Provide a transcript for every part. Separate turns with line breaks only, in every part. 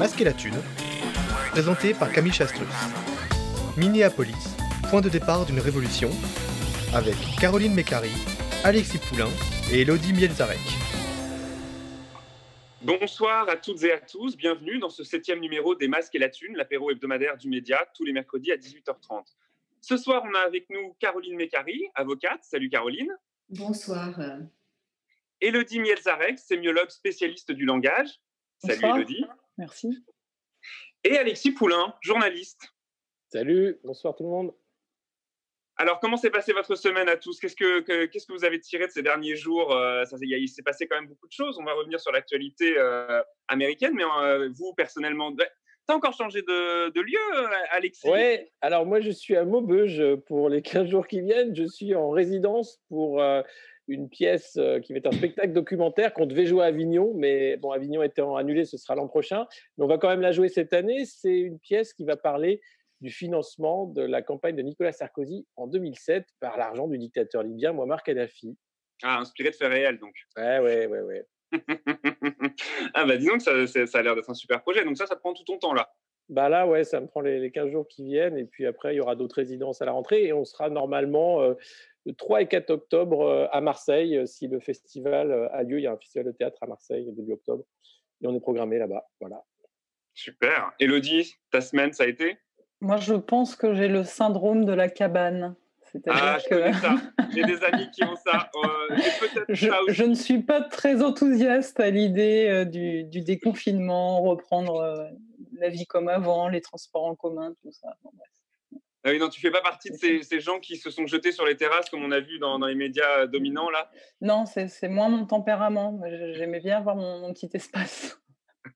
masques et la thune, présenté par Camille Chastrus. Minneapolis, point de départ d'une révolution, avec Caroline Mécari, Alexis Poulain et Elodie Mielzarek.
Bonsoir à toutes et à tous, bienvenue dans ce septième numéro des Masques et la Thune, l'apéro hebdomadaire du média, tous les mercredis à 18h30. Ce soir, on a avec nous Caroline Mécari, avocate. Salut Caroline.
Bonsoir.
Elodie Mielzarek, sémiologue spécialiste du langage. Salut Elodie.
Merci.
Et Alexis Poulain, journaliste.
Salut, bonsoir tout le monde.
Alors, comment s'est passée votre semaine à tous? Qu'est-ce que, qu'est-ce que vous avez tiré de ces derniers jours euh, ça, Il s'est passé quand même beaucoup de choses. On va revenir sur l'actualité euh, américaine, mais euh, vous, personnellement, T'as encore changé de, de, lieu, Alexis?
Oui, alors moi je suis à Maubeuge pour les 15 jours qui viennent. Je suis en résidence pour une pièce qui va être un spectacle documentaire qu'on devait jouer à Avignon, mais bon, Avignon étant annulé, ce sera l'an prochain. Mais on va quand même la jouer cette année. C'est une pièce qui va parler du financement de la campagne de Nicolas Sarkozy en 2007 par l'argent du dictateur libyen Muammar Kadhafi.
Ah, inspiré de faits réels, donc.
Ouais, ouais, ouais, ouais.
ah, bah disons que ça, ça a l'air d'être un super projet. Donc ça, ça prend tout ton temps, là.
Bah là, ouais, ça me prend les, 15 jours qui viennent. Et puis après, il y aura d'autres résidences à la rentrée. Et on sera normalement euh, le 3 et 4 octobre euh, à Marseille, euh, si le festival a lieu. Il y a un festival de théâtre à Marseille début octobre. Et on est programmé là-bas. Voilà.
Super. Elodie, ta semaine, ça a été?
Moi, je pense que j'ai le syndrome de la cabane.
Ah, je que... ça. J'ai des amis qui ont ça.
Euh, je, je, ne suis pas très enthousiaste à l'idée euh, du, du, déconfinement, reprendre euh, la vie comme avant, les transports en commun, tout ça.
Ah oui, non, tu fais pas partie de ces, ces, gens qui se sont jetés sur les terrasses, comme on a vu dans, dans les médias dominants, là?
Non, c'est moins mon tempérament. J'aimais bien avoir mon, mon petit espace.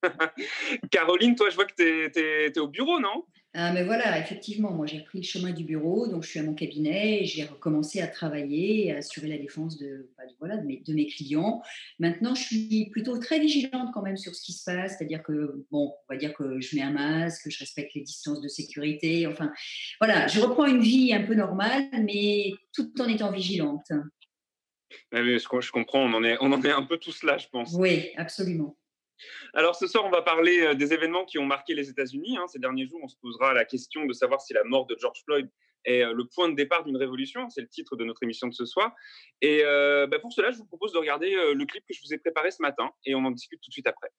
Caroline, toi, je vois que tu es, au bureau, non?
Ah, mais voilà, effectivement, moi j'ai pris le chemin du bureau, donc je suis à mon cabinet et j'ai recommencé à travailler, à assurer la défense de, bah, voilà, de, mes, de mes clients. Maintenant, je suis plutôt très vigilante quand même sur ce qui se passe, c'est-à-dire que, bon, on va dire que je mets un masque, que je respecte les distances de sécurité, enfin, voilà, je reprends une vie un peu normale, mais tout en étant vigilante.
je, comprends, on en, est, on en est un peu tous là, je pense.
Oui, absolument.
Alors ce soir, on va parler euh, des événements qui ont marqué les États-Unis. Hein. Ces derniers jours, on se posera la question de savoir si la mort de George Floyd est euh, le point de départ d'une révolution. C'est le titre de notre émission de ce soir. Et euh, bah, pour cela, je vous propose de regarder le clip que je vous ai préparé ce matin et on en discute tout de suite après.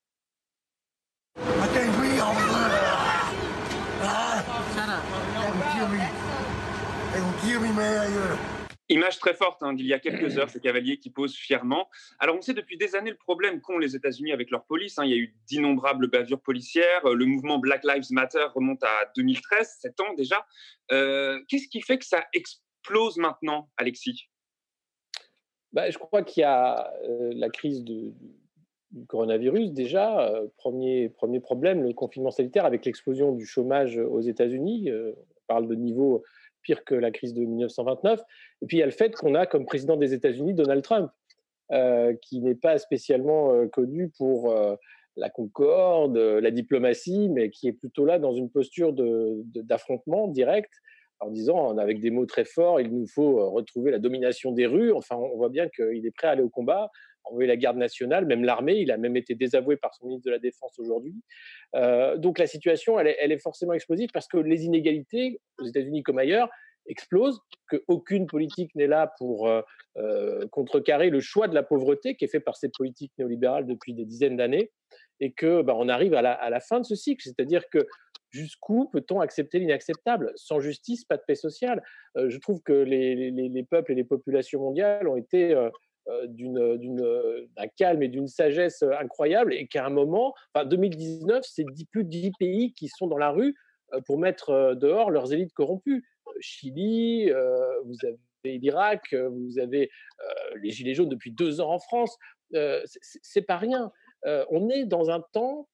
Image très forte hein, d'il y a quelques heures, ces cavaliers qui posent fièrement. Alors on sait depuis des années le problème qu'ont les États-Unis avec leur police. Hein. Il y a eu d'innombrables bavures policières. Le mouvement Black Lives Matter remonte à 2013, 7 ans déjà. Euh, qu'est-ce qui fait que ça explose maintenant, Alexis?
Bah, Je crois qu'il y a euh, la crise du coronavirus déjà. Euh, premier, premier problème, le confinement sanitaire avec l'explosion du chômage aux États-Unis. on parle de niveau pire que la crise de 1929. Et puis il y a le fait qu'on a comme président des États-Unis Donald Trump, euh, qui n'est pas spécialement euh, connu pour euh, la concorde, la diplomatie, mais qui est plutôt là dans une posture d'affrontement direct, en disant, avec des mots très forts, il nous faut retrouver la domination des rues. Enfin, on voit bien qu'il est prêt à aller au combat envoyer la garde nationale, même l'armée. Il a même été désavoué par son ministre de la Défense aujourd'hui. Euh, donc la situation, elle est, forcément explosive parce que les inégalités, aux États-Unis comme ailleurs, explosent, qu'aucune politique n'est là pour euh, euh, contrecarrer le choix de la pauvreté qui est fait par ces politiques néolibérales depuis des dizaines d'années, et que bah, on arrive à la, fin de ce cycle, c'est-à-dire que jusqu'où peut-on accepter l'inacceptable? Sans justice, pas de paix sociale. je trouve que les, les, les, peuples et les populations mondiales ont été d'un calme et d'une sagesse euh, incroyable et qu'à un moment, enfin 2019, c'est plus de 10 pays qui sont dans la rue pour mettre dehors leurs élites corrompues. Chili, vous avez l'Irak, vous avez les Gilets jaunes depuis deux ans en France. c'est pas rien. on est dans un temps,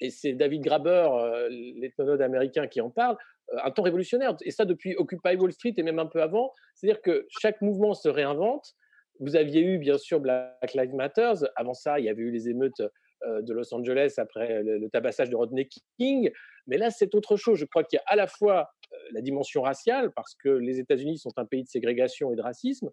et c'est David Graber, l'ethnonode américain, qui en parle, un temps révolutionnaire. Et ça depuis Occupy Wall Street et même un peu avant. C'est-à-dire que chaque mouvement se réinvente vous aviez eu, bien sûr, Black Lives Matter. Avant ça, il y avait eu les émeutes euh, de Los Angeles après le, tabassage de Rodney King. Mais là, c'est autre chose. Je crois qu'il y a à la fois euh, la dimension raciale, parce que les États-Unis sont un pays de ségrégation et de racisme,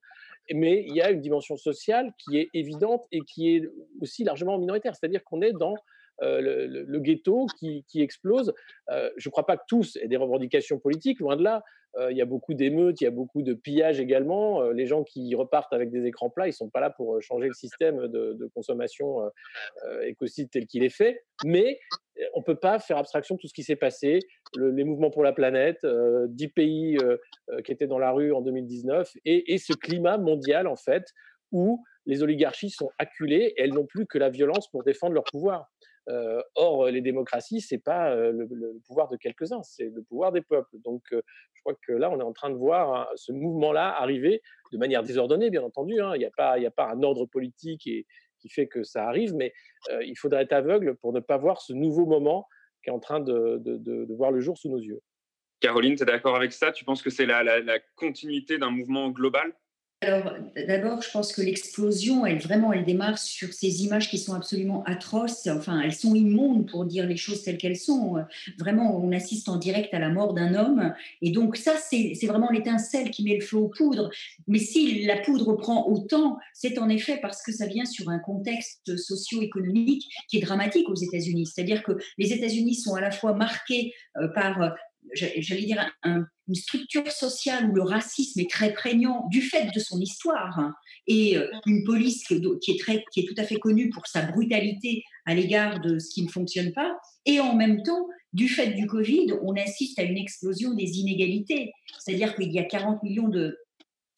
mais il y a une dimension sociale qui est évidente et qui est aussi largement minoritaire. C'est-à-dire qu'on est dans le, ghetto qui, explose. je ne crois pas que tous aient des revendications politiques, loin de là. il y a beaucoup d'émeutes, il y a beaucoup de pillages également. les gens qui repartent avec des écrans plats, ils ne sont pas là pour changer le système de, consommation écocide tel qu'il est fait. Mais on ne peut pas faire abstraction de tout ce qui s'est passé, les mouvements pour la planète, dix pays qui étaient dans la rue en 2019, et, et, ce climat mondial, en fait, où les oligarchies sont acculées et elles n'ont plus que la violence pour défendre leur pouvoir. Euh, or, les démocraties, c'est pas euh, le, pouvoir de quelques-uns, c'est le pouvoir des peuples. Donc, euh, je crois que là, on est en train de voir hein, ce mouvement-là arriver de manière désordonnée, bien entendu. Hein. Il n'y a pas, a pas un ordre politique qui fait que ça arrive, mais il faudrait être aveugle pour ne pas voir ce nouveau moment qui est en train de, voir le jour sous nos yeux.
Caroline, tu es d'accord avec ça? Tu penses que c'est la continuité d'un mouvement global?
Alors, d'abord, je pense que l'explosion, elle vraiment, elle démarre sur ces images qui sont absolument atroces. Enfin, elles sont immondes pour dire les choses telles qu'elles sont. Vraiment, on assiste en direct à la mort d'un homme. Et donc, ça, c'est vraiment l'étincelle qui met le feu aux poudres. Mais si la poudre prend autant, c'est en effet parce que ça vient sur un contexte socio-économique qui est dramatique aux États-Unis. C'est-à-dire que les États-Unis sont à la fois marqués euh, par j'allais dire, une structure sociale où le racisme est très prégnant du fait de son histoire hein, et euh, une police qui est, très, qui est tout à fait connue pour sa brutalité à l'égard de ce qui ne fonctionne pas. Et en même temps, du fait du Covid, on assiste à une explosion des inégalités. C'est-à-dire qu'il y a 40 millions de,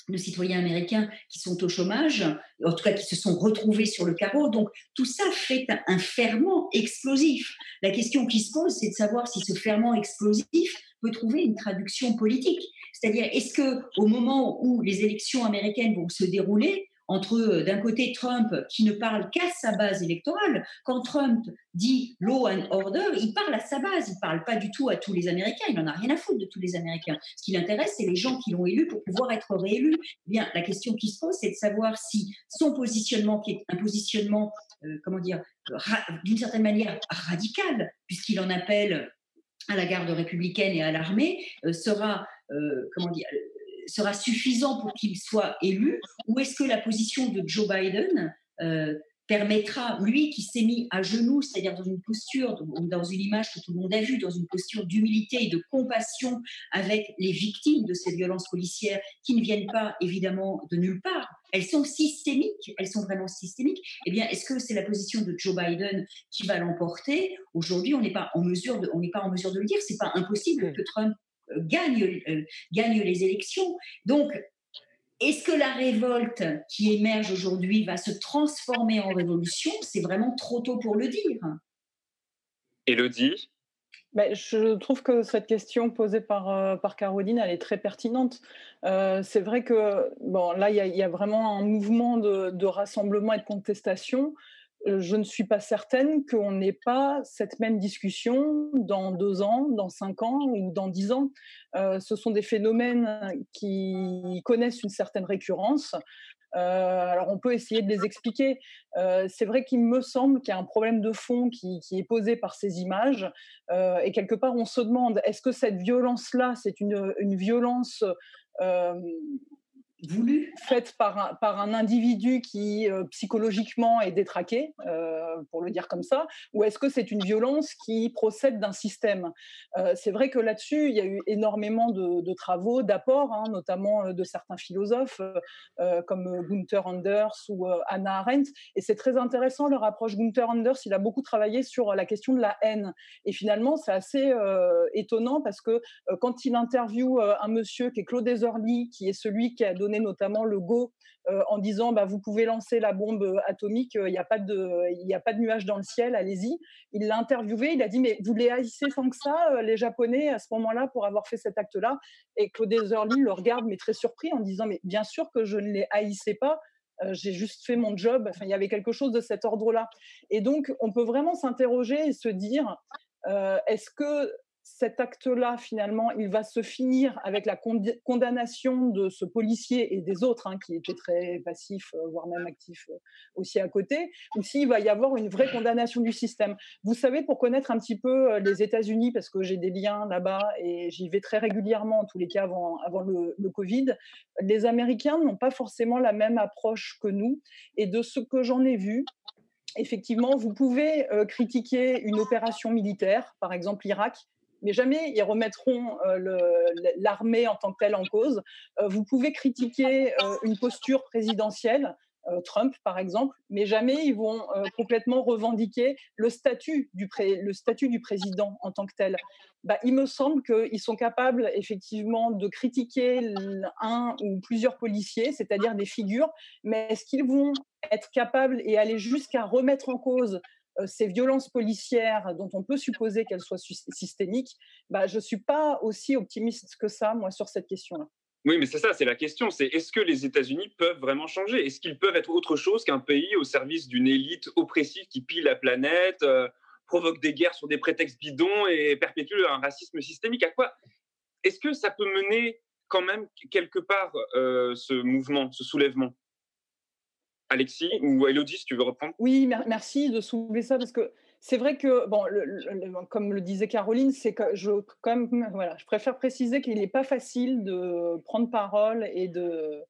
de citoyens américains qui sont au chômage, en tout cas qui se sont retrouvés sur le carreau. Donc tout ça fait un ferment explosif. La question qui se pose, c'est de savoir si ce ferment explosif peut trouver une traduction politique. C'est-à-dire, est-ce que au moment où les élections américaines vont se dérouler, entre euh, d'un côté Trump qui ne parle qu'à sa base électorale. Quand Trump dit law and order, il parle à sa base, il parle pas du tout à tous les Américains, il n'en a rien à foutre de tous les Américains. Ce qui l'intéresse, c'est les gens qui l'ont élu pour pouvoir être réélus. Eh bien, la question qui se pose, c'est de savoir si son positionnement, qui est un positionnement, euh, comment dire, d'une certaine manière radical, puisqu'il en appelle à la garde républicaine et à l'armée, euh, sera, comment dire, sera suffisant pour qu'il soit élu Ou est-ce que la position de Joe Biden euh, permettra, lui qui s'est mis à genoux, c'est-à-dire dans une posture, dans une image que tout le monde a vue, dans une posture d'humilité et de compassion avec les victimes de ces violences policières qui ne viennent pas évidemment de nulle part, elles sont systémiques, elles sont vraiment systémiques. Eh bien, est-ce que c'est la position de Joe Biden qui va l'emporter? Aujourd'hui, on n'est pas en mesure de, on n'est pas en mesure de le dire. C'est pas impossible que Trump gagne, euh, gagne les élections. Donc, est-ce que la révolte qui émerge aujourd'hui va se transformer en révolution? C'est vraiment trop tôt pour le dire.
Elodie
ben, je trouve que cette question posée par, euh, par Caroline, elle est très pertinente. Euh, c'est vrai que bon, là, il y, a vraiment un mouvement de, de, rassemblement et de contestation. Euh, je ne suis pas certaine qu'on n'ait pas cette même discussion dans deux ans, dans cinq ans ou dans dix ans. Euh, ce sont des phénomènes qui connaissent une certaine récurrence. Euh, alors on peut essayer de les expliquer. c'est vrai qu'il me semble qu'il y a un problème de fond qui, est posé par ces images. et quelque part, on se demande, est-ce que cette violence-là, c'est une, une, violence faite par un, individu qui euh, psychologiquement est détraqué, euh, pour le dire comme ça, ou est-ce que c'est une violence qui procède d'un système? Euh, C'est vrai que là-dessus, il y a eu énormément de, travaux, d'apports, hein, notamment de certains philosophes comme Gunther Anders ou Anna Arendt, et c'est très intéressant leur approche. Gunther Anders, il a beaucoup travaillé sur la question de la haine, et finalement, c'est assez étonnant parce que quand il interviewe un monsieur qui est Claude Ezerly, qui est celui qui a donné notamment le go euh, en disant bah, vous pouvez lancer la bombe euh, atomique, il n'y a, pas de, il a pas de nuages dans le ciel, allez-y. Il l'a interviewé, il a dit mais vous les haïssez tant que ça, euh, les Japonais, à ce moment-là, pour avoir fait cet acte-là? Et Claude Ezerly le regarde, mais très surpris, en disant mais bien sûr que je ne les haïssais pas. j'ai juste fait mon job. Enfin, il y avait quelque chose de cet ordre-là. Et donc, on peut vraiment s'interroger et se dire est-ce que cet acte-là, finalement, il va se finir avec la condamnation de ce policier et des autres hein, qui étaient très passifs, euh, voire même actifs euh, aussi à côté, ou s'il va y avoir une vraie condamnation du système. Vous savez, pour connaître un petit peu euh, les États-Unis, parce que j'ai des liens là-bas et j'y vais très régulièrement, en tous les cas avant, le Covid, les Américains n'ont pas forcément la même approche que nous. Et de ce que j'en ai vu, effectivement, vous pouvez critiquer une opération militaire, par exemple l'Irak, mais jamais ils remettront l'armée en tant que telle en cause. vous pouvez critiquer une posture présidentielle, euh, Trump, par exemple, mais jamais ils vont euh, complètement revendiquer le statut, du président en tant que tel. Bah, il me semble qu'ils sont capables effectivement de critiquer un ou plusieurs policiers, c'est-à-dire des figures, mais est-ce qu'ils vont être capables et aller jusqu'à remettre en cause euh, ces violences policières dont on peut supposer qu'elles soient systémiques, bah, je ne suis pas aussi optimiste que ça, moi, sur cette question-là.
Oui, mais c'est ça, c'est la question. C'est est-ce que les États-Unis peuvent vraiment changer? Est-ce qu'ils peuvent être autre chose qu'un pays au service d'une élite oppressive qui pille la planète, euh, provoque des guerres sur des prétextes bidons et perpétue un racisme systémique? À quoi Est-ce que ça peut mener quand même quelque part euh, ce mouvement, ce soulèvement? Alexis ou Elodie, si tu veux reprendre?
Oui, merci de soulever ça parce que c'est vrai que, bon, comme le disait Caroline, c'est que je, quand même, voilà, je préfère préciser qu'il n'est pas facile de prendre parole et de,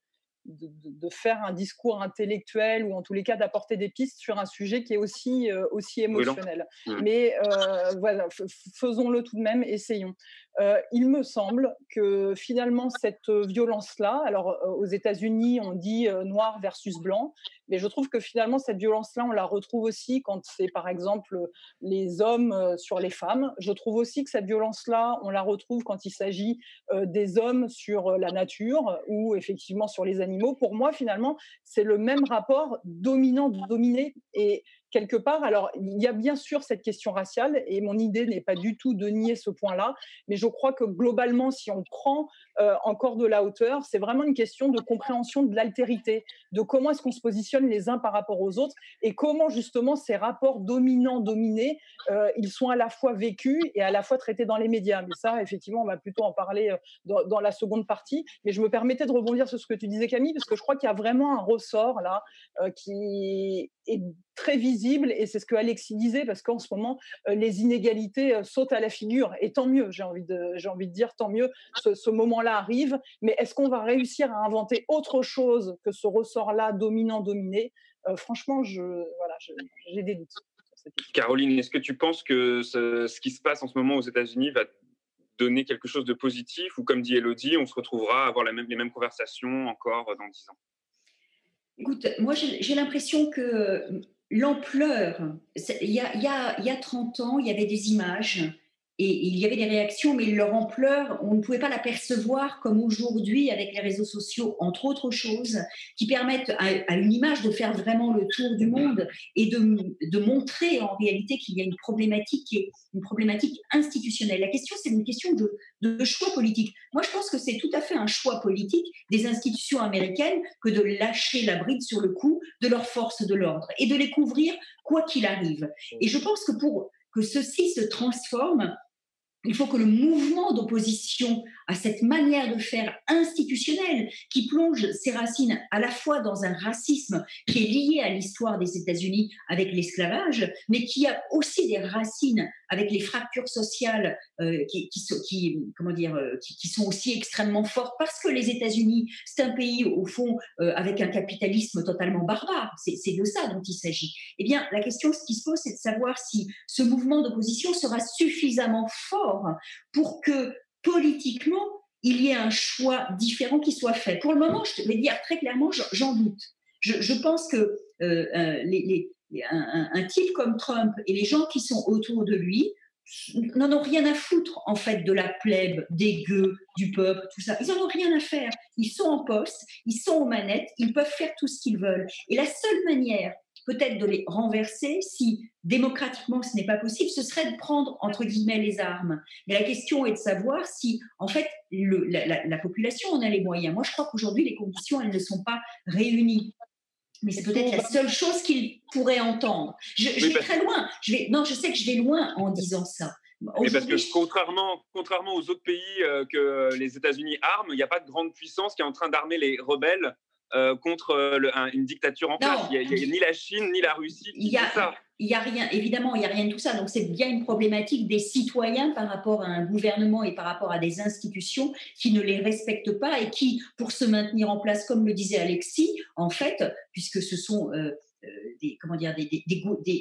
de, faire un discours intellectuel ou en tous les cas d'apporter des pistes sur un sujet qui est aussi, euh, aussi émotionnel. Mmh. Mais euh, voilà, faisons-le tout de même, essayons. Euh, il me semble que finalement cette violence-là, alors aux États-Unis on dit noir versus blanc, mais je trouve que finalement cette violence-là on la retrouve aussi quand c'est par exemple les hommes sur les femmes. Je trouve aussi que cette violence-là on la retrouve quand il s'agit des hommes sur la nature ou effectivement sur les animaux pour moi, finalement, c'est le même rapport dominant-dominé. Et quelque part. Alors, il y a bien sûr cette question raciale, et mon idée n'est pas du tout de nier ce point-là, mais je crois que globalement, si on prend euh, encore de la hauteur, c'est vraiment une question de compréhension de l'altérité, de comment est-ce qu'on se positionne les uns par rapport aux autres, et comment justement ces rapports dominants-dominés, euh, ils sont à la fois vécus et à la fois traités dans les médias. Mais ça, effectivement, on va plutôt en parler euh, dans, dans la seconde partie. Mais je me permettais de rebondir sur ce que tu disais, Camille, parce que je crois qu'il y a vraiment un ressort là qui est très visible et c'est ce que Alexis disait parce qu'en ce moment euh, les inégalités euh, sautent à la figure et tant mieux j'ai envie de j'ai envie de dire tant mieux ce, moment-là arrive mais est-ce qu'on va réussir à inventer autre chose que ce ressort-là dominant dominé? Euh, franchement je voilà j'ai des doutes
Caroline est-ce que tu penses que ce, qui se passe en ce moment aux États-Unis va donner quelque chose de positif ou comme dit Elodie on se retrouvera à avoir même, les mêmes conversations encore dans dix ans?
Écoute, moi j'ai l'impression que l'ampleur, il y a, y, a, y a 30 ans, il y avait des images et il y avait des réactions, mais leur ampleur, on ne pouvait pas la percevoir comme aujourd'hui avec les réseaux sociaux, entre autres choses, qui permettent à, une image de faire vraiment le tour du monde et de, montrer en réalité qu'il y a une problématique qui est une problématique institutionnelle. La question, c'est une question de, choix politique. Moi, je pense que c'est tout à fait un choix politique des institutions américaines que de lâcher la bride sur le cou de leurs forces de l'ordre et de les couvrir quoi qu'il arrive. Et je pense que pour que ceci se transforme, il faut que le mouvement d'opposition à cette manière de faire institutionnelle, qui plonge ses racines à la fois dans un racisme qui est lié à l'histoire des États-Unis avec l'esclavage, mais qui a aussi des racines avec les fractures sociales euh, euh, qui, sont aussi extrêmement fortes, parce que les États-Unis, c'est un pays, au fond, euh, avec un capitalisme totalement barbare. C'est de ça dont il s'agit. Eh bien, la question ce qui se pose, c'est de savoir si ce mouvement d'opposition sera suffisamment fort pour que politiquement, il y ait un choix différent qui soit fait. Pour le moment, je vais dire très clairement, j'en doute. Je, pense que les, un, type comme Trump et les gens qui sont autour de lui n'en ont rien à foutre en fait de la plèbe, des gueux, du peuple, tout ça. Ils n'en ont rien à faire. Ils sont en poste, ils sont aux manettes, ils peuvent faire tout ce qu'ils veulent. Et la seule manière peut-être de les renverser si démocratiquement ce n'est pas possible, ce serait de prendre entre guillemets les armes. Mais la question est de savoir si en fait la, population en a les moyens. Moi je crois qu'aujourd'hui les conditions elles ne sont pas réunies. Mais c'est peut-être la seule chose qu'ils pourraient entendre. Je, vais très loin. Je vais, non, je sais que je vais loin en disant ça.
Mais parce que contrairement, contrairement aux autres pays euh, que les États-Unis arment, il n'y a pas de grande puissance qui est en train d'armer les rebelles euh, contre euh, une dictature en place. Il n'y a, ni la Chine ni la Russie
il y a, ça. Il n'y a rien, évidemment, il n'y a rien de tout ça. Donc, c'est bien une problématique des citoyens par rapport à un gouvernement et par rapport à des institutions qui ne les respectent pas et qui, pour se maintenir en place, comme le disait Alexis, en fait, puisque ce sont euh, des, comment dire, des,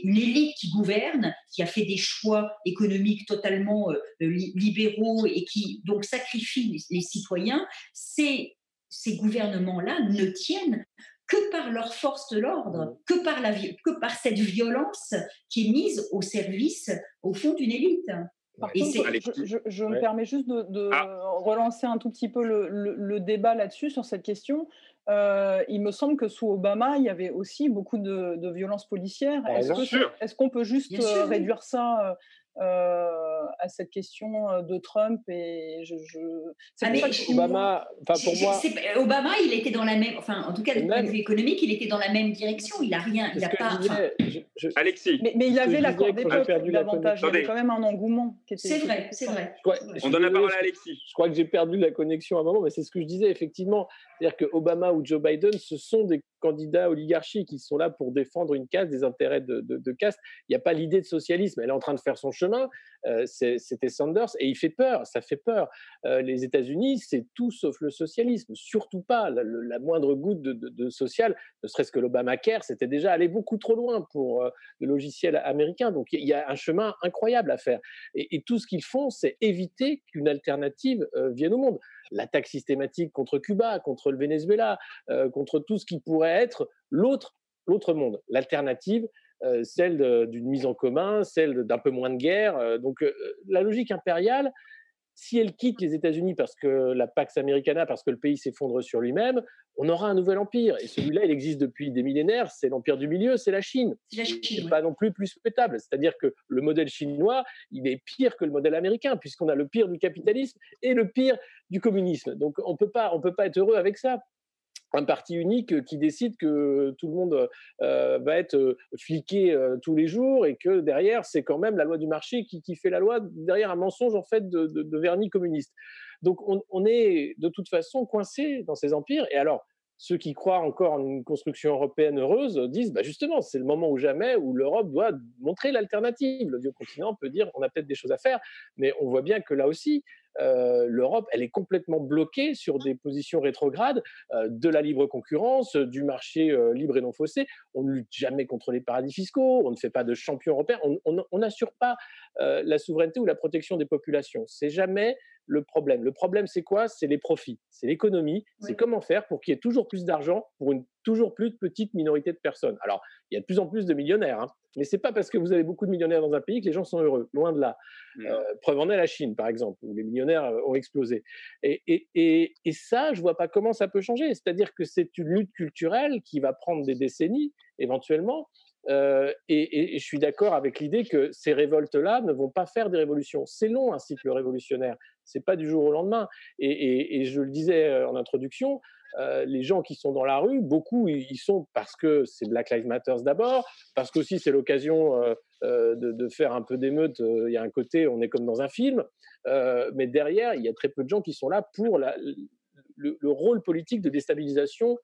une élite qui gouverne, qui a fait des choix économiques totalement libéraux et qui donc sacrifie les, citoyens, ces, ces gouvernements-là ne tiennent que par leur force de l'ordre, que par, la, que par cette violence qui est mise au service, au fond, d'une élite.
Par contre, je, me permets juste de, ah. relancer un tout petit peu le, débat là-dessus, sur cette question. Euh, il me semble que sous Obama, il y avait aussi beaucoup de, de violences policières.
Ah,
est-ce qu'on peut juste euh, réduire ça euh, à cette question euh, de Trump et je, je...
c'est ah, Obama enfin pour moi
Obama il était dans la même enfin en tout cas du point de vue économique il était dans la même direction il a rien il a pas
Alexis.
Mais, mais, il avait l'accord d'époque l'avantage il y avait quand même un engouement
c'est vrai c'est vrai.
on donne la parole à Alexis.
je crois que j'ai perdu la connexion à un moment mais c'est ce que je disais effectivement. C'est-à-dire que Obama ou Joe Biden ce sont des candidats oligarchiques qui sont là pour défendre une caste, des intérêts de, caste. Il n'y a pas l'idée de socialisme. Elle est en train de faire son chemin. Euh, c'était Sanders et il fait peur. Ça fait peur. Euh, les États-Unis, c'est tout sauf le socialisme. Surtout pas la, moindre goutte de, social, ne serait-ce que l'Obamacare, c'était déjà aller beaucoup trop loin pour euh, le logiciel américain. Donc il y a un chemin incroyable à faire. Et tout ce qu'ils font, c'est éviter qu'une alternative vienne au monde l'attaque systématique contre Cuba, contre le Venezuela, euh, contre tout ce qui pourrait être l'autre, monde, l'alternative, euh, celle d'une mise en commun, celle d'un peu moins de guerre. Euh, donc la logique impériale, si elle quitte les États-Unis parce que la Pax Americana, parce que le pays s'effondre sur lui-même, on aura un nouvel empire. Et celui-là, il existe depuis des millénaires. C'est l'empire du milieu, c'est la Chine.
C'est
pas non plus plus souhaitable. C'est-à-dire que le modèle chinois, il est pire que le modèle américain, puisqu'on a le pire du capitalisme et le pire du communisme. Donc on peut pas, on peut pas être heureux avec ça un parti unique qui décide que tout le monde euh, va être euh, fliqué euh, tous les jours et que derrière, c'est quand même la loi du marché qui, fait la loi derrière un mensonge en fait de, vernis communiste. Donc on, est de toute façon coincé dans ces empires. Et alors, ceux qui croient encore en une construction européenne heureuse disent bah justement, c'est le moment ou jamais où l'Europe doit montrer l'alternative. Le vieux continent peut dire on a peut-être des choses à faire, mais on voit bien que là aussi, euh, l'Europe, elle est complètement bloquée sur des positions rétrogrades euh, de la libre concurrence, du marché euh, libre et non faussé. On ne lutte jamais contre les paradis fiscaux, on ne fait pas de champion européen, on n'assure pas la souveraineté ou la protection des populations. C'est jamais le problème. Le problème, c'est quoi? C'est les profits, c'est l'économie, c'est comment faire pour qu'il y ait toujours plus d'argent pour une toujours plus petite minorité de personnes. Alors, il y a de plus en plus de millionnaires, hein, mais c'est pas parce que vous avez beaucoup de millionnaires dans un pays que les gens sont heureux, loin de là. Euh, preuve en est la Chine, par exemple, où les millionnaires euh, ont explosé. Et, et, et, et ça, je vois pas comment ça peut changer. C'est-à-dire que c'est une lutte culturelle qui va prendre des décennies, éventuellement, euh, et, je suis d'accord avec l'idée que ces révoltes-là ne vont pas faire des révolutions. C'est long un cycle révolutionnaire, c'est pas du jour au lendemain. Et, je le disais en introduction, euh, les gens qui sont dans la rue, beaucoup ils sont parce que c'est Black Lives Matter d'abord, parce qu'aussi c'est l'occasion de, faire un peu d'émeute. Il y a un côté, on est comme dans un film, mais derrière il y a très peu de gens qui sont là pour le rôle politique de déstabilisation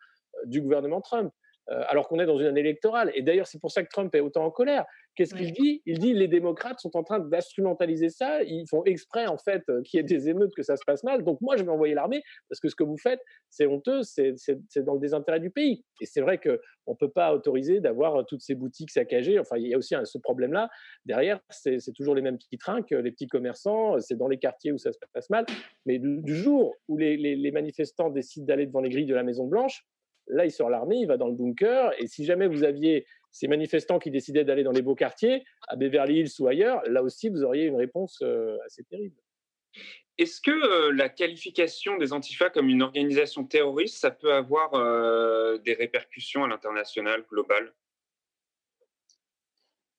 du gouvernement Trump. Euh, alors qu'on est dans une année électorale. Et d'ailleurs, c'est pour ça que Trump est autant en colère. Qu'est-ce qu'il dit? Il dit les démocrates sont en train d'instrumentaliser ça. Ils font exprès, en fait, euh, qu'il y ait des émeutes, que ça se passe mal. Donc moi, je vais envoyer l'armée parce que ce que vous faites, c'est honteux, c'est dans le désintérêt du pays. Et c'est vrai qu'on ne peut pas autoriser d'avoir euh, toutes ces boutiques saccagées. Enfin, il y a aussi ce problème-là. Derrière, c'est toujours les mêmes petits trains que les petits commerçants. C'est dans les quartiers où ça se passe mal. Mais du jour où les manifestants décident d'aller devant les grilles de la Maison Blanche, Là, il sort l'armée, il va dans le bunker. Et si jamais vous aviez ces manifestants qui décidaient d'aller dans les beaux quartiers, à Beverly Hills ou ailleurs, là aussi, vous auriez une réponse euh, assez terrible.
Est-ce que euh, la qualification des Antifa comme une organisation terroriste, ça peut avoir euh, des répercussions à l'international global?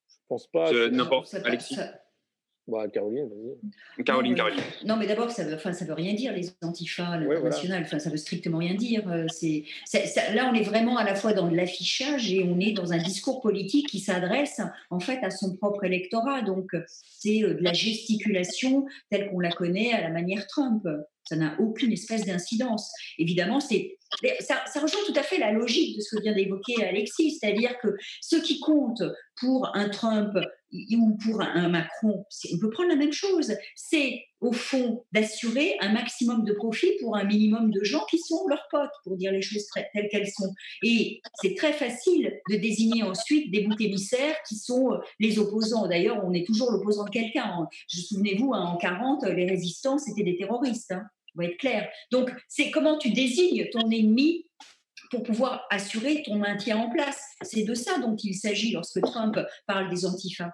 Je pense pas.
N'importe, Alexis.
Bah, Caroline, vas-y.
Caroline, Caroline.
Non, mais d'abord, ça veut, enfin, ça veut rien dire, les antifas, l'international. Enfin, ça veut strictement rien dire. Euh, c'est, là, on est vraiment à la fois dans l'affichage et on est dans un discours politique qui s'adresse, en fait, à son propre électorat. Donc, c'est euh, de la gesticulation telle qu'on la connaît à la manière Trump. Ça n'a aucune espèce d'incidence. Évidemment, c'est ça, rejoint tout à fait la logique de ce que vient d'évoquer Alexis, c'est-à-dire que ce qui compte pour un Trump ou pour un, Macron, on peut prendre la même chose. C'est au fond d'assurer un maximum de profit pour un minimum de gens qui sont leurs potes, pour dire les choses telles qu'elles sont. Et c'est très facile de désigner ensuite des boucs émissaires qui sont euh, les opposants. D'ailleurs, on est toujours l'opposant de quelqu'un. Souvenez-vous, hein, en 40, les résistants, c'était des terroristes. Hein. Va être clair. Donc, c'est comment tu désignes ton ennemi pour pouvoir assurer ton maintien en place. C'est de ça dont il s'agit lorsque Trump parle des antifas.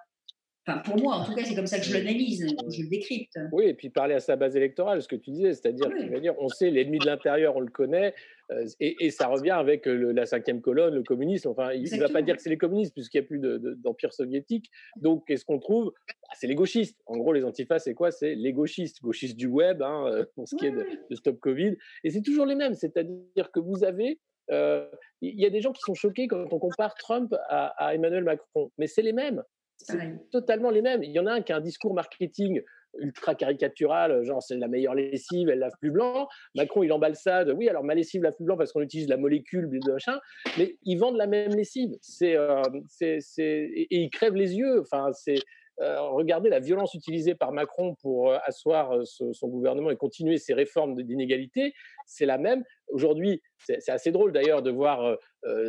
Enfin, pour moi, en tout cas, c'est comme ça que je l'analyse, je le décrypte.
Oui, et puis parler à sa base électorale, ce que tu disais, c'est-à-dire qu'il dire, on sait l'ennemi de l'intérieur, on le connaît, euh, et, ça revient avec la cinquième colonne, le communisme. Enfin, il ne va pas dire que c'est les communistes puisqu'il n'y a plus d'empire soviétique. Donc, qu'est-ce qu'on trouve? Bah, C'est les gauchistes. En gros, les antifas, c'est quoi? C'est les gauchistes, gauchistes du web, hein, euh, pour ce qui est de, Stop Covid. Et c'est toujours les mêmes, c'est-à-dire que vous avez euh, il y a des gens qui sont choqués quand on compare Trump à, Emmanuel Macron, mais c'est les mêmes. C'est totalement les mêmes. Il y en a un qui a un discours marketing ultra caricatural, genre c'est la meilleure lessive, elle lave plus blanc. Macron, il emballe ça de oui, alors ma lessive lave plus blanc parce qu'on utilise la molécule, de machin, mais ils vendent la même lessive. C'est, euh, c'est, et, ils crèvent les yeux. Enfin, c'est, regardez la violence utilisée par Macron pour euh, asseoir euh, son gouvernement et continuer ses réformes d'inégalité, c'est la même. Aujourd'hui, c'est assez drôle d'ailleurs de voir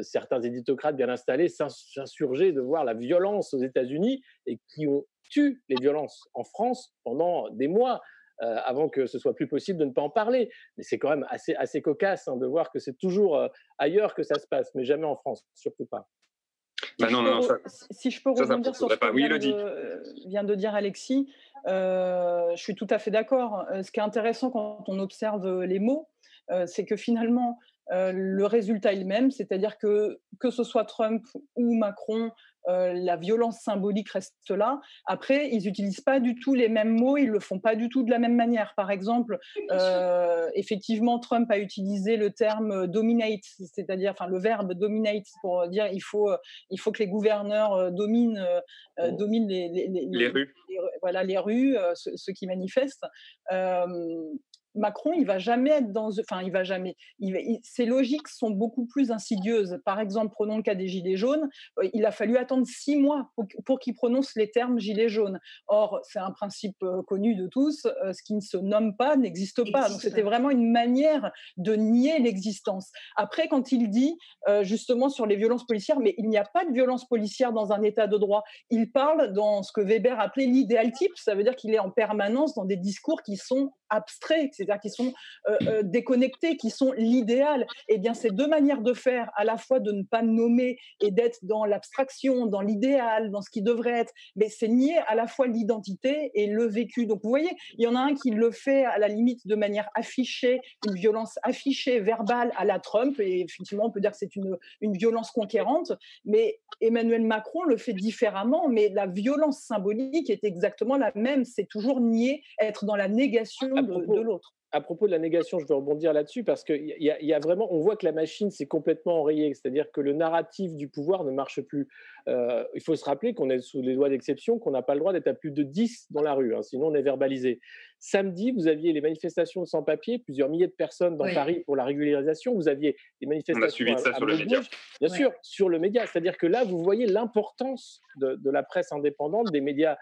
certains éditocrates bien installés s'insurger, de voir la violence aux États-Unis et qui ont tué les violences en France pendant des mois. avant que ce soit plus possible de ne pas en parler. Mais c'est quand même assez, assez cocasse hein, de voir que c'est toujours ailleurs que ça se passe, mais jamais en France, surtout pas.
Bah si, je peux rebondir sur ce que vient, de, dire Alexis, euh, je suis tout à fait d'accord. Euh, ce qui est intéressant quand on observe les mots, euh, c'est que finalement, le résultat est le même, c'est-à-dire que que ce soit Trump ou Macron euh, la violence symbolique reste là. Après, ils n'utilisent pas du tout les mêmes mots, ils le font pas du tout de la même manière. Par exemple, euh, effectivement, Trump a utilisé le terme dominate, c'est-à-dire, enfin, le verbe dominate pour dire il faut, il faut que les gouverneurs euh, dominent, dominent
les, rues.
voilà, les rues, ceux, qui manifestent. Macron, il va jamais être dans, enfin, il va jamais. Il, ses logiques sont beaucoup plus insidieuses. Par exemple, prenons le cas des gilets jaunes. Euh, il a fallu attendre six mois pour, qu'il prononce les termes gilets jaunes. Or, c'est un principe euh, connu de tous. Euh, ce qui ne se nomme pas n'existe pas. Donc, c'était vraiment une manière de nier l'existence. Après, quand il dit justement sur les violences policières, mais il n'y a pas de violence policière dans un État de droit. Il parle dans ce que Weber appelait l'idéal type. Ça veut dire qu'il est en permanence dans des discours qui sont abstraits, c'est-à-dire qui sont euh, euh, déconnectés, qui sont l'idéal. Eh bien, ces deux manières de faire, à la fois de ne pas nommer et d'être dans l'abstraction, dans l'idéal, dans ce qui devrait être, mais c'est nier à la fois l'identité et le vécu. Donc, vous voyez, il y en a un qui le fait à la limite de manière affichée, une violence affichée, verbale à la Trump, et effectivement, on peut dire que c'est une, une violence conquérante, mais Emmanuel Macron le fait différemment, mais la violence symbolique est exactement la même. C'est toujours nier, être dans la négation de, l'autre
à propos de la négation, je veux rebondir là-dessus parce qu'il y, y, a vraiment, on voit que la machine s'est complètement enrayée, c'est-à-dire que le narratif du pouvoir ne marche plus. Euh, il faut se rappeler qu'on est sous les lois d'exception, qu'on n'a pas le droit d'être à plus de 10 dans la rue, hein, sinon on est verbalisé. Samedi, vous aviez les manifestations sans-papier, plusieurs milliers de personnes dans Paris pour la régularisation. Vous aviez les manifestations. On a
suivi ça sur le média.
Bien sûr, sur le média. C'est-à-dire que là, vous voyez l'importance de, de, la presse indépendante, des médias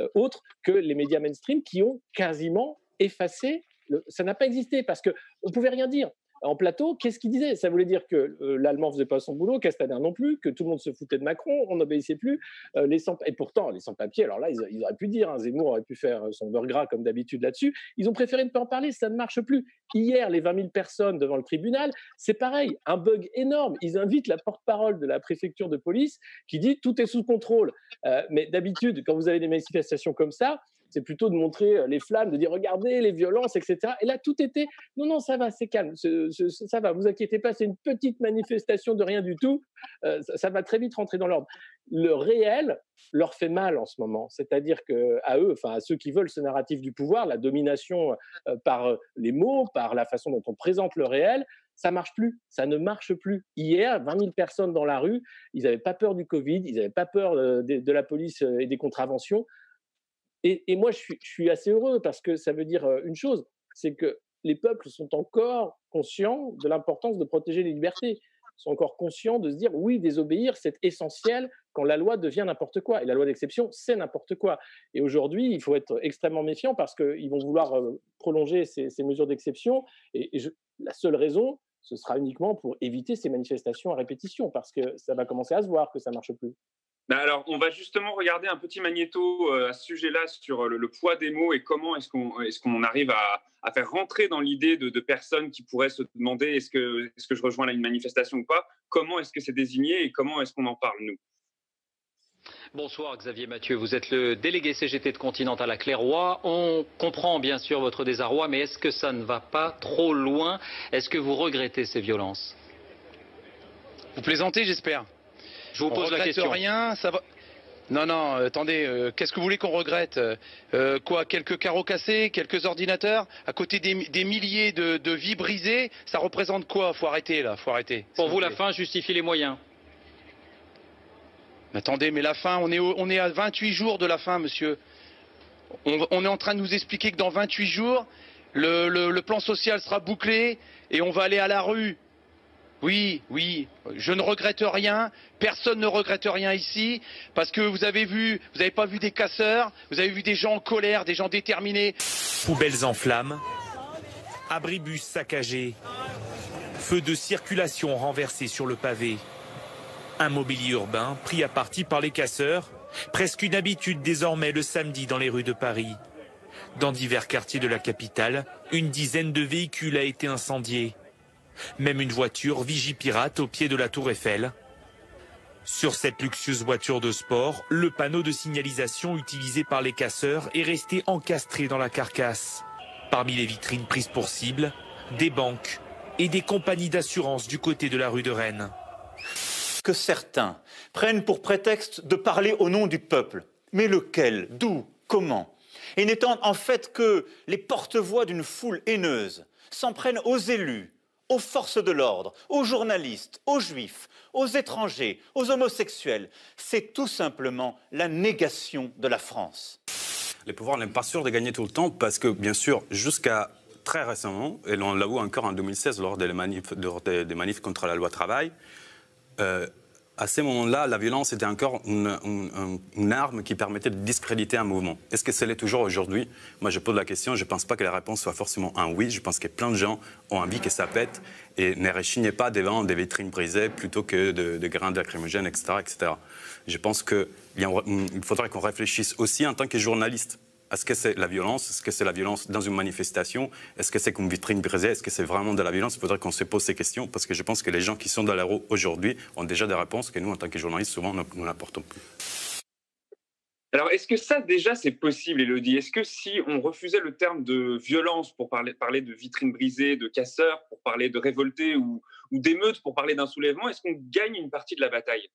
euh, autres que les médias mainstream qui ont quasiment effacé ça n'a pas existé parce qu'on ne pouvait rien dire en plateau, qu'est-ce qu'il disait? Ça voulait dire que euh, l'allemand faisait pas son boulot, Castaner non plus, que tout le monde se foutait de Macron, on n'obéissait plus. Euh, les sans... Et pourtant, les sans-papiers, alors là, ils, auraient pu dire, hein, Zemmour aurait pu faire son beurre gras comme d'habitude là-dessus. Ils ont préféré ne pas en parler, ça ne marche plus. Hier, les 20 000 personnes devant le tribunal, c'est pareil, un bug énorme. Ils invitent la porte-parole de la préfecture de police qui dit tout est sous contrôle. Euh, mais d'habitude, quand vous avez des manifestations comme ça, c'est plutôt de montrer les flammes, de dire regardez les violences, etc. Et là, tout était non, non, ça va, c'est calme, ça va, vous inquiétez pas, c'est une petite manifestation de rien du tout, ça, va très vite rentrer dans l'ordre. Le réel leur fait mal en ce moment, c'est-à-dire que à eux, enfin à ceux qui veulent ce narratif du pouvoir, la domination par les mots, par la façon dont on présente le réel, ça marche plus, ça ne marche plus. Hier, 20 000 personnes dans la rue, ils n'avaient pas peur du Covid, ils n'avaient pas peur de, la police et des contraventions. Et, moi, je suis, assez heureux parce que ça veut dire une chose, c'est que les peuples sont encore conscients de l'importance de protéger les libertés. sont encore conscients de se dire oui, désobéir, c'est essentiel quand la loi devient n'importe quoi. Et la loi d'exception, c'est n'importe quoi. Et aujourd'hui, il faut être extrêmement méfiant parce qu'ils vont vouloir prolonger ces, mesures d'exception. Et, la seule raison, ce sera uniquement pour éviter ces manifestations à répétition parce que ça va commencer à se voir que ça ne marche plus.
Bah, alors, on va justement regarder un petit magnéto euh, à ce sujet-là sur le, poids des mots et comment est-ce qu'on est qu'on arrive à, faire rentrer dans l'idée de, personnes qui pourraient se demander est-ce que, est -ce que je rejoins une manifestation ou pas? Comment est-ce que c'est désigné et comment est-ce qu'on en parle, nous?
Bonsoir Xavier Mathieu, vous êtes le délégué CGT de Continental à Clairoy. On comprend bien sûr votre désarroi, mais est-ce que ça ne va pas trop loin? Est-ce que vous regrettez ces violences?
Vous plaisantez, j'espère.
Je vous pose la question.
rien, ça va. Non, non, euh, attendez, euh, qu'est-ce que vous voulez qu'on regrette? Euh, Quoi Quelques carreaux cassés, quelques ordinateurs? À côté des, milliers de, vies brisées, ça représente quoi? Faut arrêter là, faut arrêter.
Pour vous, la fin justifie les moyens
Attendez, mais la fin, on est, on est à 28 jours de la fin, monsieur. On, est en train de nous expliquer que dans 28 jours, le, plan social sera bouclé et on va aller à la rue. Oui, oui, je ne regrette rien, personne ne regrette rien ici, parce que vous avez vu, vous n'avez pas vu des casseurs, vous avez vu des gens en colère, des gens déterminés.
Poubelles en flammes, abribus saccagés, feux de circulation renversés sur le pavé. Un mobilier urbain pris à partie par les casseurs, presque une habitude désormais le samedi dans les rues de Paris. Dans divers quartiers de la capitale, une dizaine de véhicules a été incendié. Même une voiture Vigipirate au pied de la tour Eiffel. Sur cette luxueuse voiture de sport, le panneau de signalisation utilisé par les casseurs est resté encastré dans la carcasse. Parmi les vitrines prises pour cible, des banques et des compagnies d'assurance du côté de la rue de Rennes
que certains prennent pour prétexte de parler au nom du peuple. Mais lequel D'où Comment? Et n'étant en fait que les porte-voix d'une foule haineuse, s'en prennent aux élus, aux forces de l'ordre, aux journalistes, aux juifs, aux étrangers, aux homosexuels. C'est tout simplement la négation de la France.
Les pouvoirs n'aiment pas sûr de gagner tout le temps parce que, bien sûr, jusqu'à très récemment, et on l'a vu encore en 2016 lors des manifs, des manifs contre la loi travail, euh, à ce moment-là, la violence était encore une, arme qui permettait de discréditer un mouvement. Est-ce que c'est l'est toujours aujourd'hui? Moi, je pose la question. Je ne pense pas que la réponse soit forcément un oui. Je pense que plein de gens ont envie que ça pète et ne rechignez pas devant des vitrines brisées plutôt que de, de grains lacrymogènes, etc., etc. Je pense qu'il faudrait qu'on réfléchisse aussi en tant que journaliste est-ce que c'est la violence? Est-ce que c'est la violence dans une manifestation? Est-ce que c'est une vitrine brisée? Est-ce que c'est vraiment de la violence? Il faudrait qu'on se pose ces questions parce que je pense que les gens qui sont dans la rue aujourd'hui ont déjà des réponses que nous, en tant que journalistes, souvent, nous n'apportons plus.
Alors, est-ce que ça, déjà, c'est possible, Elodie Est-ce que si on refusait le terme de violence pour parler, parler de vitrine brisée, de casseurs, pour parler de révoltés ou, ou d'émeutes, pour parler d'un soulèvement, est-ce qu'on gagne une partie de la bataille?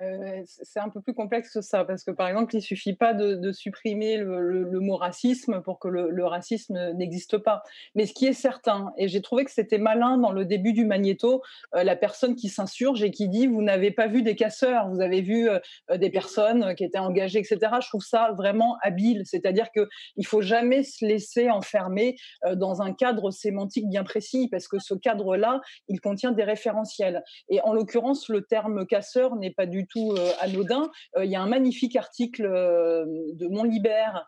C'est un peu plus complexe que ça, parce que par exemple, il suffit pas de, supprimer le, mot racisme pour que le, racisme n'existe pas. Mais ce qui est certain, et j'ai trouvé que c'était malin dans le début du magnéto, la personne qui s'insurge et qui dit vous n'avez pas vu des casseurs, vous avez vu des personnes qui étaient engagées, etc. Je trouve ça vraiment habile, c'est-à-dire que il faut jamais se laisser enfermer dans un cadre sémantique bien précis, parce que ce cadre-là, il contient des référentiels. Et en l'occurrence, le terme casseur n'est pas du tout euh, anodin. Euh, il y a un magnifique article euh, de Montlibert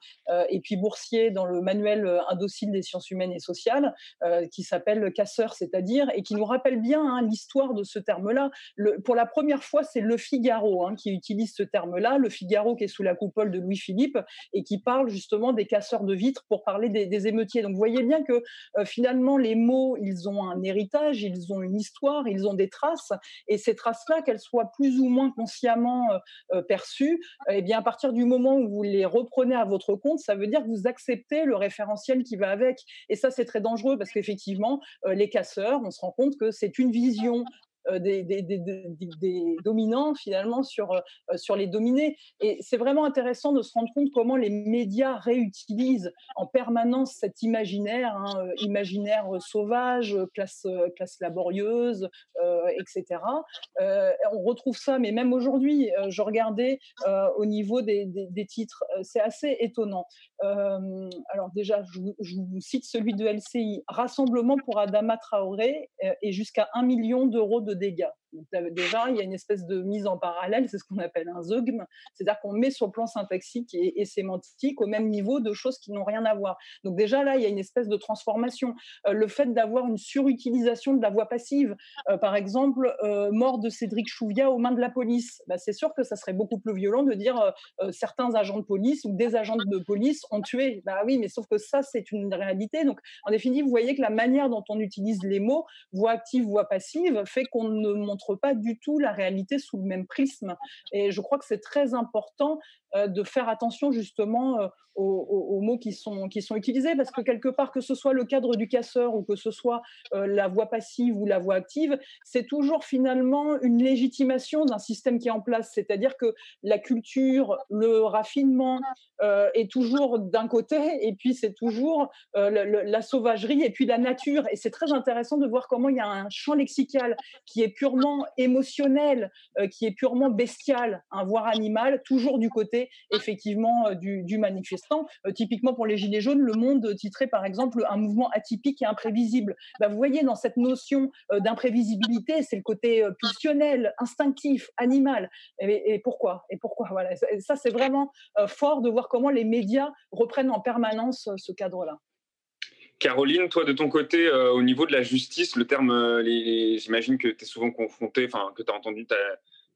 et puis Boursier dans le manuel indocile des sciences humaines et sociales qui s'appelle Casseur, c'est-à-dire, et qui nous rappelle bien hein, l'histoire de ce terme-là. Pour la première fois, c'est Le Figaro hein, qui utilise ce terme-là, Le Figaro qui est sous la coupole de Louis-Philippe et qui parle justement des casseurs de vitres pour parler des, émeutiers. Donc vous voyez bien que finalement, les mots, ils ont un héritage, ils ont une histoire, ils ont des traces, et ces traces-là, qu'elles soient plus ou moins consciemment euh, euh, perçus, eh bien à partir du moment où vous les reprenez à votre compte, ça veut dire que vous acceptez le référentiel qui va avec. Et ça, c'est très dangereux parce qu'effectivement, euh, les casseurs, on se rend compte que c'est une vision des, des, dominants finalement sur, sur les dominés. Et c'est vraiment intéressant de se rendre compte comment les médias réutilisent en permanence cet imaginaire, hein, imaginaire sauvage, classe, classe laborieuse, etc. on retrouve ça, mais même aujourd'hui, je regardais au niveau des, titres, c'est assez étonnant. alors déjà, je je vous cite celui de LCI, Rassemblement pour Adama Traoré et jusqu'à 1 million d'euros de dégâts déjà, il y a une espèce de mise en parallèle, c'est ce qu'on appelle un zeugme, c'est-à-dire qu'on met sur le plan syntaxique et, sémantique au même niveau de choses qui n'ont rien à voir. Donc déjà là, il y a une espèce de transformation. Euh, le fait d'avoir une surutilisation de la voix passive, euh, par exemple, euh, mort de Cédric Chouviat aux mains de la police, bah, c'est sûr que ça serait beaucoup plus violent de dire certains agents de police ou des agents de police ont tué. Bah oui, mais sauf que ça, c'est une réalité. Donc en définitive, vous voyez que la manière dont on utilise les mots, voix active, voix passive, fait qu'on ne montre pas du tout la réalité sous le même prisme. Et je crois que c'est très important de faire attention justement euh, aux, mots qui sont, qui sont utilisés, parce que quelque part, que ce soit le cadre du casseur ou que ce soit euh, la voix passive ou la voix active, c'est toujours finalement une légitimation d'un système qui est en place. C'est-à-dire que la culture, le raffinement est toujours d'un côté, et puis c'est toujours la sauvagerie, et puis la nature. Et c'est très intéressant de voir comment il y a un champ lexical qui est purement émotionnel, qui est purement bestial, un voire animal, toujours du côté effectivement euh, du, manifestant. Euh, typiquement pour les Gilets jaunes, Le Monde titrait par exemple un mouvement atypique et imprévisible. Bah, vous voyez, dans cette notion euh, d'imprévisibilité, c'est le côté pulsionnel, instinctif, animal. Et, pourquoi? Et pourquoi? Voilà. ça, c'est vraiment fort de voir comment les médias reprennent en permanence ce cadre-là.
Caroline, toi, de ton côté, au niveau de la justice, le terme, j'imagine que tu es souvent confronté, enfin, que tu as entendu,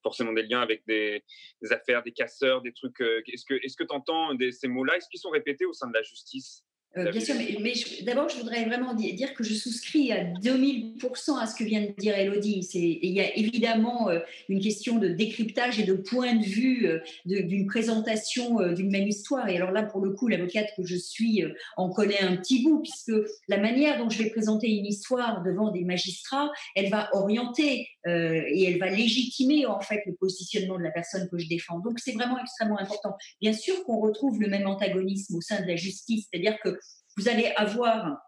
forcément des liens avec des, affaires, des casseurs, des trucs. Euh, est-ce que est-ce que tu entends ces mots-là? Est-ce qu'ils sont répétés au sein de la justice?
Euh, bien sûr, mais, d'abord, je voudrais vraiment dire que je souscris à 2000% à ce que vient de dire Elodie. Il y a évidemment euh, une question de décryptage et de point de vue euh, d'une présentation d'une même histoire. Et alors là, pour le coup, l'avocate que je suis en connaît un petit bout, puisque la manière dont je vais présenter une histoire devant des magistrats, elle va orienter et elle va légitimer en fait le positionnement de la personne que je défends. Donc c'est vraiment extrêmement important. Bien sûr qu'on retrouve le même antagonisme au sein de la justice, c'est-à-dire que vous allez avoir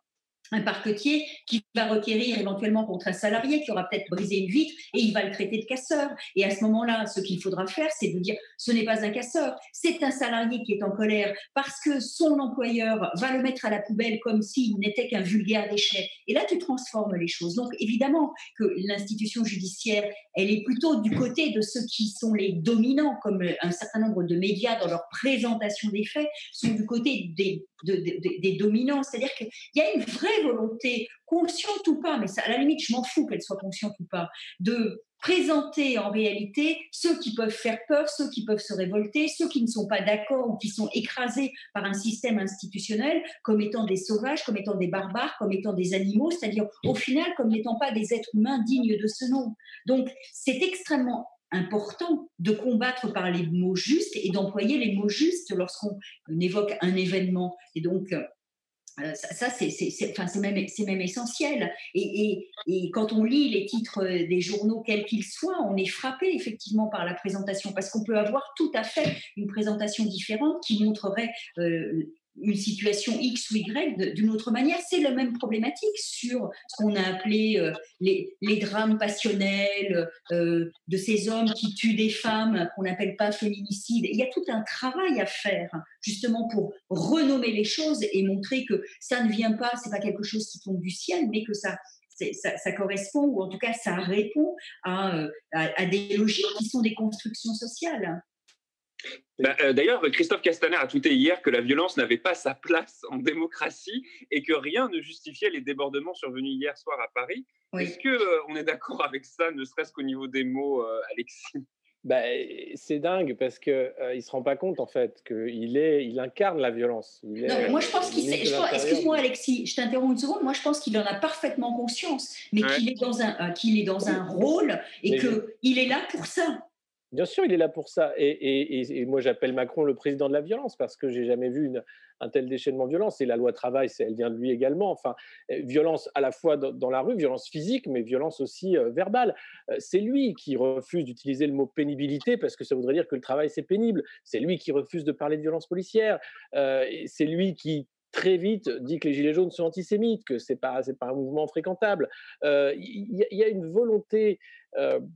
un parquetier qui va requérir éventuellement contre un salarié qui aura peut-être brisé une vitre et il va le traiter de casseur. Et à ce moment-là, ce qu'il faudra faire, c'est de dire ce n'est pas un casseur, c'est un salarié qui est en colère parce que son employeur va le mettre à la poubelle comme s'il n'était qu'un vulgaire déchet. Et là, tu transformes les choses. Donc évidemment que l'institution judiciaire, elle est plutôt du côté de ceux qui sont les dominants, comme un certain nombre de médias dans leur présentation des faits, sont du côté des, des dominants. C'est-à-dire qu'il y a une vraie volonté, consciente ou pas, mais ça, à la limite, je m'en fous qu'elle soit consciente ou pas, de présenter en réalité ceux qui peuvent faire peur, ceux qui peuvent se révolter, ceux qui ne sont pas d'accord ou qui sont écrasés par un système institutionnel comme étant des sauvages, comme étant des barbares, comme étant des animaux, c'est-à-dire au final comme n'étant pas des êtres humains dignes de ce nom. Donc c'est extrêmement important de combattre par les mots justes et d'employer les mots justes lorsqu'on évoque un événement. Et donc, euh, ça, c'est même, même, essentiel. Et, quand on lit les titres euh, des journaux, quels qu'ils soient, on est frappé effectivement par la présentation, parce qu'on peut avoir tout à fait une présentation différente qui montrerait euh, une situation X ou Y d'une autre manière. C'est la même problématique sur ce qu'on a appelé euh, les, drames passionnels euh, de ces hommes qui tuent des femmes, qu'on n'appelle pas féminicide. Il y a tout un travail à faire justement pour renommer les choses et montrer que ça ne vient pas, c'est pas quelque chose qui tombe du ciel, mais que ça, ça, correspond, ou en tout cas ça répond à, euh, à, des logiques qui sont des constructions sociales.
Bah, euh, d'ailleurs, Christophe Castaner a tweeté hier que la violence n'avait pas sa place en démocratie et que rien ne justifiait les débordements survenus hier soir à Paris. Est-ce qu'on euh, on est d'accord avec ça, ne serait-ce qu'au niveau des mots, euh, Alexis?
Bah, c'est dingue parce que ne il se rend pas compte en fait qu'il est, il incarne la violence.
non, moi je pense qu'il Excuse-moi Alexis, je t'interromps une seconde. Moi je pense qu'il en a parfaitement conscience, mais qu'il est dans un, qu'il est dans un rôle et que il est là pour ça.
Bien sûr, il est là pour ça. Et, moi, j'appelle Macron le président de la violence parce que j'ai jamais vu un tel déchaînement de violence. Et la loi travail, elle vient de lui également. Enfin, euh, violence à la fois dans, la rue, violence physique, mais violence aussi euh, verbale. Euh, c'est lui qui refuse d'utiliser le mot pénibilité parce que ça voudrait dire que le travail, c'est pénible. C'est lui qui refuse de parler de violence policière. c'est lui qui très vite dit que les Gilets jaunes sont antisémites, que ce n'est pas, pas un mouvement fréquentable. Il y, a une volonté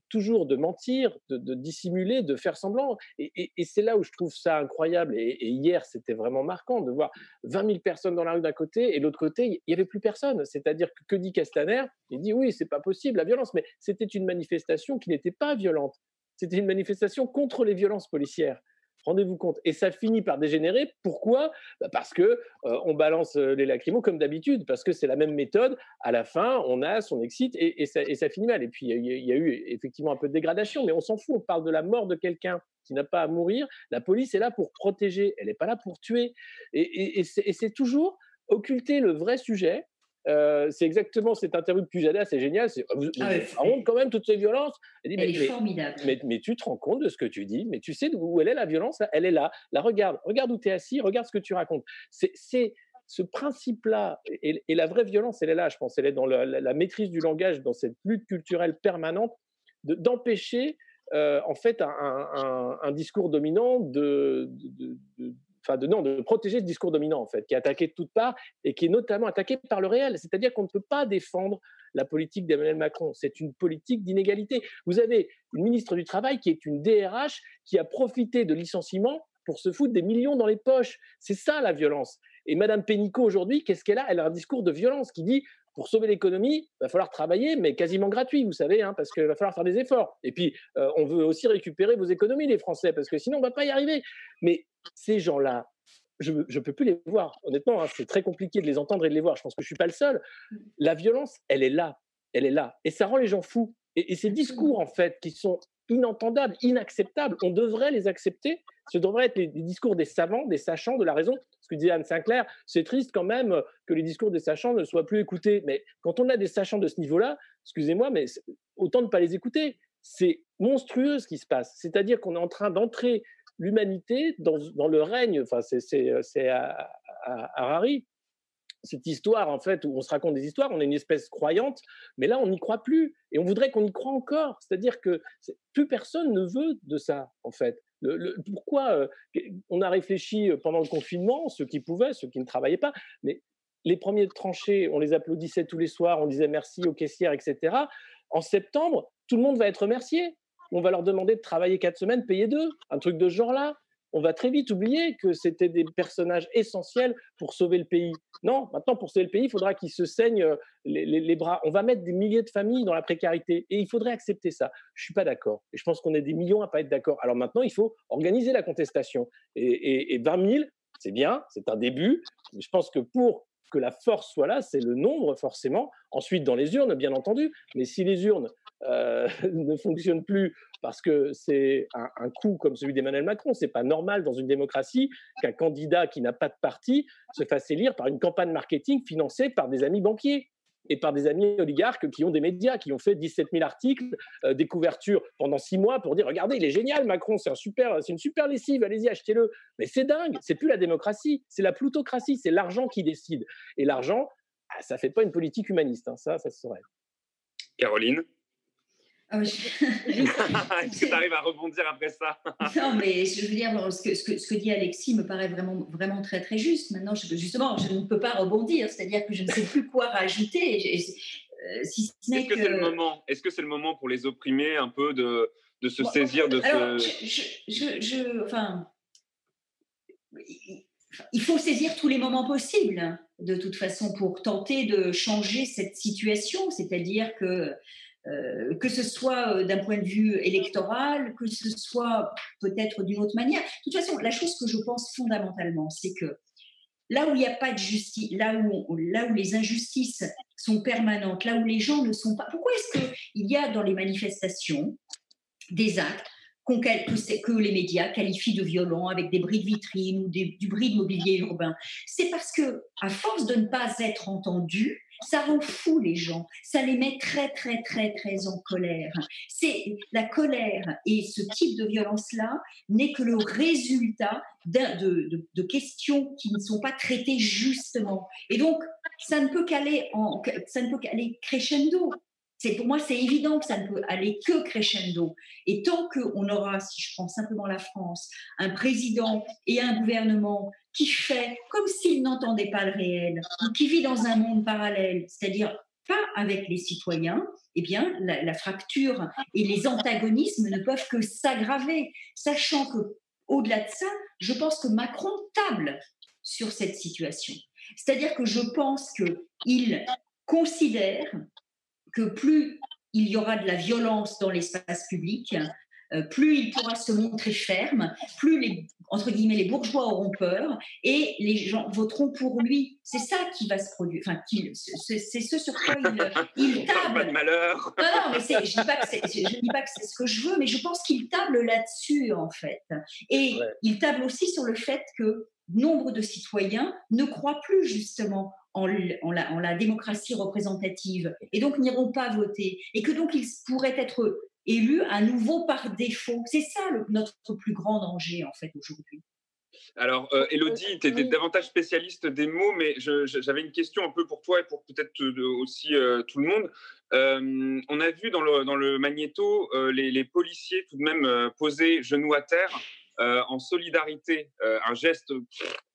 toujours de mentir, de, dissimuler, de faire semblant. Et, c'est là où je trouve ça incroyable. Et, hier, c'était vraiment marquant de voir 20 000 personnes dans la rue d'un côté et de l'autre côté, il n'y avait plus personne. C'est-à-dire que, que dit Castaner Il dit oui, c'est pas possible la violence, mais c'était une manifestation qui n'était pas violente. C'était une manifestation contre les violences policières. Rendez-vous compte. Et ça finit par dégénérer. Pourquoi? Bah, Parce que euh, on balance euh, les lacrymos comme d'habitude, parce que c'est la même méthode. À la fin, on a son excite et, ça, finit mal. Et puis il y, a eu effectivement un peu de dégradation, mais on s'en fout. On parle de la mort de quelqu'un qui n'a pas à mourir. La police est là pour protéger. Elle n'est pas là pour tuer. Et, c'est toujours occulter le vrai sujet euh, c'est exactement cette interview de Pujada, c'est génial. C'est, vous, ah quand même toutes ces violences.
Elle, dit, mais, est formidable.
Mais, tu te rends compte de ce que tu dis, mais tu sais où elle est la violence, elle est là. La regarde, regarde où tu es assis, regarde ce que tu racontes. C'est, ce principe-là, et, la vraie violence, elle est là, je pense, elle est dans la, maîtrise du langage, dans cette lutte culturelle permanente, d'empêcher euh, en fait un, discours dominant de, enfin de, non, de protéger ce discours dominant en fait, qui est attaqué de toutes parts et qui est notamment attaqué par le réel. C'est-à-dire qu'on ne peut pas défendre la politique d'Emmanuel Macron. C'est une politique d'inégalité. Vous avez une ministre du Travail qui est une DRH qui a profité de licenciements pour se foutre des millions dans les poches. C'est ça la violence. Et Madame Pénicaud aujourd'hui, qu'est-ce qu'elle a? Elle a un discours de violence qui dit pour sauver l'économie, il va falloir travailler, mais quasiment gratuit, vous savez, hein, parce qu'il va falloir faire des efforts. Et puis, euh, on veut aussi récupérer vos économies, les Français, parce que sinon, on ne va pas y arriver. Mais ces gens-là, je ne peux plus les voir. Honnêtement, hein, c'est très compliqué de les entendre et de les voir. Je pense que je ne suis pas le seul. La violence, elle est là. Elle est là. Et ça rend les gens fous. Et, et ces discours, en fait, qui sont inentendables, inacceptables, on devrait les accepter. Ce devrait être les, discours des savants, des sachants de la raison. Ce que disait Anne Sinclair, c'est triste quand même que les discours des sachants ne soient plus écoutés. Mais quand on a des sachants de ce niveau-là, excusez-moi, mais autant ne pas les écouter. C'est monstrueux ce qui se passe. C'est-à-dire qu'on est en train d'entrer l'humanité dans, le règne, enfin c'est à, Harari, cette histoire en fait où on se raconte des histoires, on est une espèce croyante, mais là on n'y croit plus et on voudrait qu'on y croit encore. C'est-à-dire que plus personne ne veut de ça en fait. Pourquoi euh, on a réfléchi euh, pendant le confinement, ceux qui pouvaient, ceux qui ne travaillaient pas, mais les premiers tranchés, on les applaudissait tous les soirs, on disait merci aux caissières, etc. En septembre, tout le monde va être remercié on va leur demander de travailler quatre semaines, payer deux, un truc de ce genre-là. On va très vite oublier que c'était des personnages essentiels pour sauver le pays. Non, maintenant, pour sauver le pays, il faudra qu'ils se saignent euh, les, bras. On va mettre des milliers de familles dans la précarité et il faudrait accepter ça. Je suis pas d'accord. Et je pense qu'on est des millions à pas être d'accord. Alors maintenant, il faut organiser la contestation. Et, et 20 000, c'est bien, c'est un début. Je pense que pour que la force soit là, c'est le nombre forcément. Ensuite, dans les urnes, bien entendu. Mais si les urnes euh, ne fonctionnent plus parce que c'est un, coup comme celui d'Emmanuel Macron, c'est pas normal dans une démocratie qu'un candidat qui n'a pas de parti se fasse élire par une campagne marketing financée par des amis banquiers et par des amis oligarques qui ont des médias, qui ont fait 17 000 articles, euh, des couvertures pendant six mois pour dire regardez, il est génial, Macron, c'est un une super lessive, allez-y, achetez-le. Mais c'est dingue, c'est plus la démocratie, c'est la plutocratie, c'est l'argent qui décide. Et l'argent, ah, ça fait pas une politique humaniste, hein, ça, ça se saurait.
Caroline? Ah Est-ce que tu arrives à rebondir après ça?
Non, mais je veux dire, ce que, ce, que, ce que, dit Alexis me paraît vraiment, vraiment très, très juste. Maintenant, justement, je ne peux pas rebondir, c'est-à-dire que je ne sais plus quoi rajouter.
Euh, si Est-ce que, c'est le moment Est-ce que c'est le moment pour les opprimés un peu de, de se saisir de
alors, ce... Je, je, enfin, il faut saisir tous les moments possibles, de toute façon, pour tenter de changer cette situation. C'est-à-dire que euh, que ce soit euh, d'un point de vue électoral, que ce soit peut-être d'une autre manière. De toute façon, la chose que je pense fondamentalement, c'est que là où il n'y a pas de justice, là où, les injustices sont permanentes, là où les gens ne sont pas... Pourquoi est-ce qu'il y a dans les manifestations des actes que, les médias qualifient de violent avec des bris de vitrine ou du bris de mobilier urbain? C'est parce que, à force de ne pas être entendu, ça rend fou les gens, ça les met très très très très en colère. C'est la colère et ce type de violence-là n'est que le résultat de, questions qui ne sont pas traitées justement. Et donc ça ne peut qu'aller en, ça ne peut crescendo. C'est pour moi c'est évident que ça ne peut aller que crescendo. Et tant qu'on aura, si je prends simplement la France, un président et un gouvernement qui fait comme s'il n'entendait pas le réel, ou qui vit dans un monde parallèle, c'est-à-dire pas avec les citoyens, eh bien, la, fracture et les antagonismes ne peuvent que s'aggraver, sachant que, au-delà de ça, je pense que Macron table sur cette situation. C'est-à-dire que je pense qu'il considère que plus il y aura de la violence dans l'espace public, euh, plus il pourra se montrer ferme, plus les, entre guillemets, les bourgeois auront peur et les gens voteront pour lui. C'est ça qui va se produire. Enfin, c'est ce sur quoi il, il table.
Pas de malheur.
Non, non, mais je je dis pas que c'est ce que je veux, mais je pense qu'il table là-dessus en fait. Et il table aussi sur le fait que nombre de citoyens ne croient plus justement en, la, en, la, démocratie représentative et donc n'iront pas voter et que donc ils pourraient être élu à nouveau par défaut. C'est ça notre plus grand danger, en fait, aujourd'hui.
Alors, euh, Elodie, tu étais davantage spécialiste des mots, mais j'avais une question un peu pour toi et pour peut-être aussi euh, tout le monde. Euh, on a vu dans le, dans le magnéto les, les, policiers tout de même poser genoux à terre en solidarité, un geste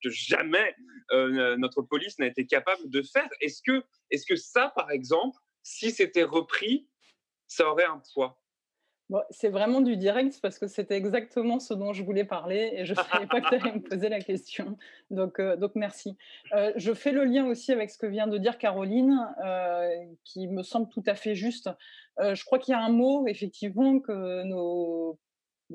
que jamais notre police n'a été capable de faire. Est-ce que, est -ce que ça, par exemple, si c'était repris, ça aurait un poids?
C'est vraiment du direct parce que c'était exactement ce dont je voulais parler et je ne savais pas que tu allais me poser la question. Donc, euh, donc merci. Euh, je fais le lien aussi avec ce que vient de dire Caroline, euh, qui me semble tout à fait juste. je crois qu'il y a un mot, effectivement, que nos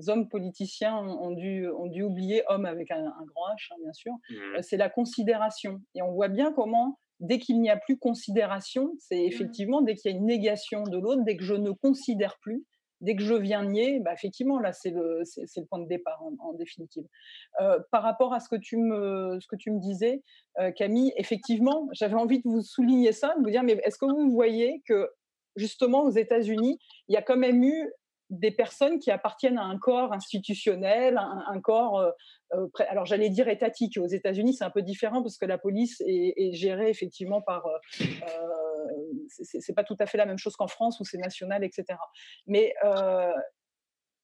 hommes politiciens ont dû, ont dû oublier, homme avec un, grand H, hein, bien sûr, mmh. c'est la considération. Et on voit bien comment dès qu'il n'y a plus considération, c'est mmh. effectivement dès qu'il y a une négation de l'autre, dès que je ne considère plus, dès que je viens nier, bah, effectivement, là, c'est le, point de départ en, définitive. Euh, par rapport à ce que tu me, disais, euh, Camille, effectivement, j'avais envie de vous souligner ça, de vous dire, mais est-ce que vous voyez que justement aux États-Unis, il y a quand même eu des personnes qui appartiennent à un corps institutionnel, un, corps, euh, alors j'allais dire étatique. Aux États-Unis, c'est un peu différent parce que la police est gérée effectivement par c'est pas tout à fait la même chose qu'en France où c'est national, etc. Mais euh,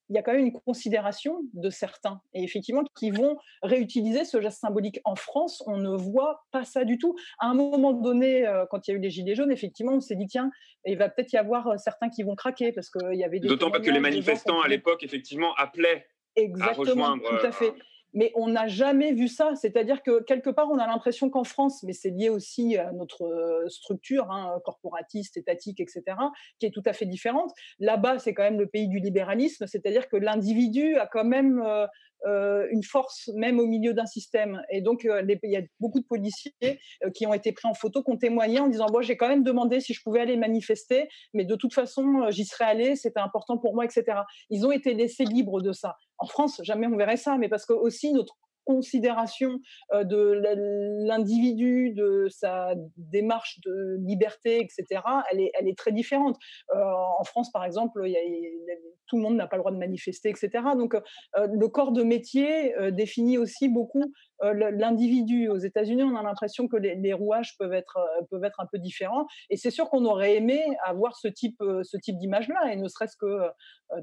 il y a quand même une considération de certains, et effectivement, qui vont réutiliser ce geste symbolique. En France, on ne voit pas ça du tout. À un moment donné, euh, quand il y a eu les Gilets jaunes, effectivement, on s'est dit, tiens, il va peut-être y avoir euh, certains qui vont craquer, parce qu'il y avait des...
D'autant pas que les manifestants, à l'époque, effectivement, appelaient
Exactement, à rejoindre... tout à fait mais on n'a jamais vu ça. C'est-à-dire que quelque part, on a l'impression qu'en France, mais c'est lié aussi à notre euh, structure hein, corporatiste, étatique, etc., qui est tout à fait différente. Là-bas, c'est quand même le pays du libéralisme, c'est-à-dire que l'individu a quand même euh, euh, une force même au milieu d'un système. Et donc, il y a beaucoup de policiers qui ont été pris en photo, qui ont témoigné en disant, bon, j'ai quand même demandé si je pouvais aller manifester, mais de toute façon, j'y serais allé, c'était important pour moi, etc. Ils ont été laissés libres de ça. En France, jamais on verrait ça, mais parce que aussi notre considération de l'individu, de sa démarche de liberté, etc., elle est, très différente. en France, par exemple, tout le monde n'a pas le droit de manifester, etc. Donc, le corps de métier définit aussi beaucoup l'individu. Aux États-Unis, on a l'impression que les, rouages peuvent être, peuvent être un peu différents. Et c'est sûr qu'on aurait aimé avoir ce type, ce type d'image-là, et ne serait-ce que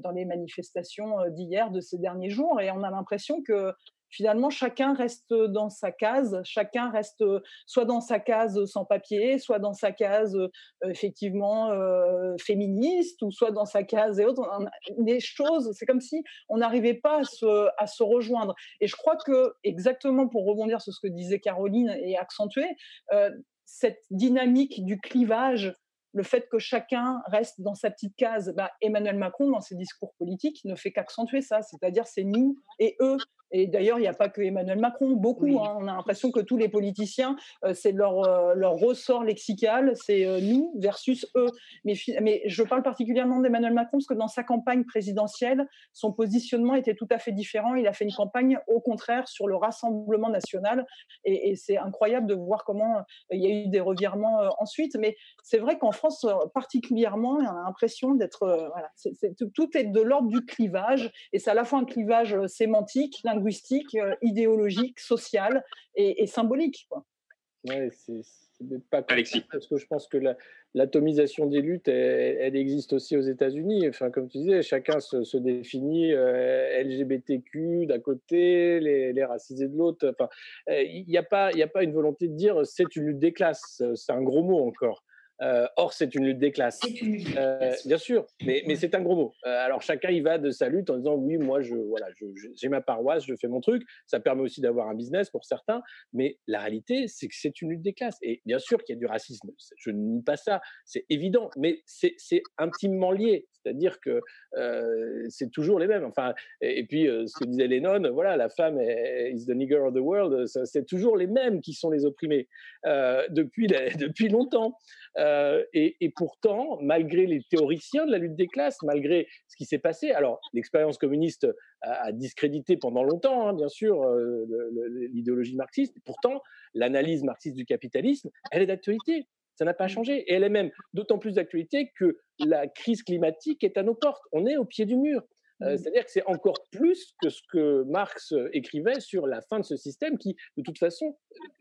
dans les manifestations d'hier, de ces derniers jours. Et on a l'impression que finalement, chacun reste dans sa case, chacun reste soit dans sa case sans papier, soit dans sa case effectivement féministe, ou soit dans sa case et autres. Des choses, c'est comme si on n'arrivait pas à se, rejoindre. Et je crois que, exactement pour rebondir sur ce que disait Caroline et accentuer, cette dynamique du clivage le fait que chacun reste dans sa petite case, bah, Emmanuel Macron, dans ses discours politiques, ne fait qu'accentuer ça. C'est-à-dire, c'est nous et eux Et d'ailleurs, il n'y a pas que Emmanuel Macron, beaucoup. Hein. on a l'impression que tous les politiciens, euh, c'est leur, euh, leur ressort lexical, c'est euh, nous versus eux. Mais, mais je parle particulièrement d'Emmanuel Macron parce que dans sa campagne présidentielle, son positionnement était tout à fait différent. Il a fait une campagne au contraire sur le rassemblement national. Et, c'est incroyable de voir comment il y a eu des revirements ensuite. Mais c'est vrai qu'en France, particulièrement, on a l'impression d'être. voilà, tout est de l'ordre du clivage. Et c'est à la fois un clivage sémantique, linguistique, euh, idéologique, sociale et, symbolique. Quoi.
Ouais, c'est pas Alexis. parce que je pense que l'atomisation des luttes, elle, existe aussi aux États-Unis. Enfin, comme tu disais, chacun se, définit euh, LGBTQ d'un côté, les, les, racisés de l'autre. Enfin, euh, il n'y a pas, il a pas une volonté de dire c'est une lutte des classes. C'est un gros mot encore. Euh, or, c'est une lutte des classes. Euh, bien sûr, mais, mais c'est un gros mot. Euh, alors, chacun y va de sa lutte en disant oui, moi, je, voilà, j'ai ma paroisse, je fais mon truc. Ça permet aussi d'avoir un business pour certains. Mais la réalité, c'est que c'est une lutte des classes. Et bien sûr qu'il y a du racisme. Je ne nie pas ça. C'est évident. Mais c'est intimement lié. C'est-à-dire que c'est toujours les mêmes. Enfin, et, puis, ce que disait Lennon, voilà, la femme est, is the nigger of the world. C'est toujours les mêmes qui sont les opprimés depuis, depuis longtemps. Euh, et, pourtant, malgré les théoriciens de la lutte des classes, malgré ce qui s'est passé, alors l'expérience communiste a, discrédité pendant longtemps, hein, bien sûr, euh, l'idéologie marxiste. Pourtant, l'analyse marxiste du capitalisme, elle est d'actualité. Ça n'a pas mmh. changé. Et elle est même d'autant plus d'actualité que la crise climatique est à nos portes. On est au pied du mur. Euh, mmh. C'est-à-dire que c'est encore plus que ce que Marx euh, écrivait sur la fin de ce système qui, de toute façon,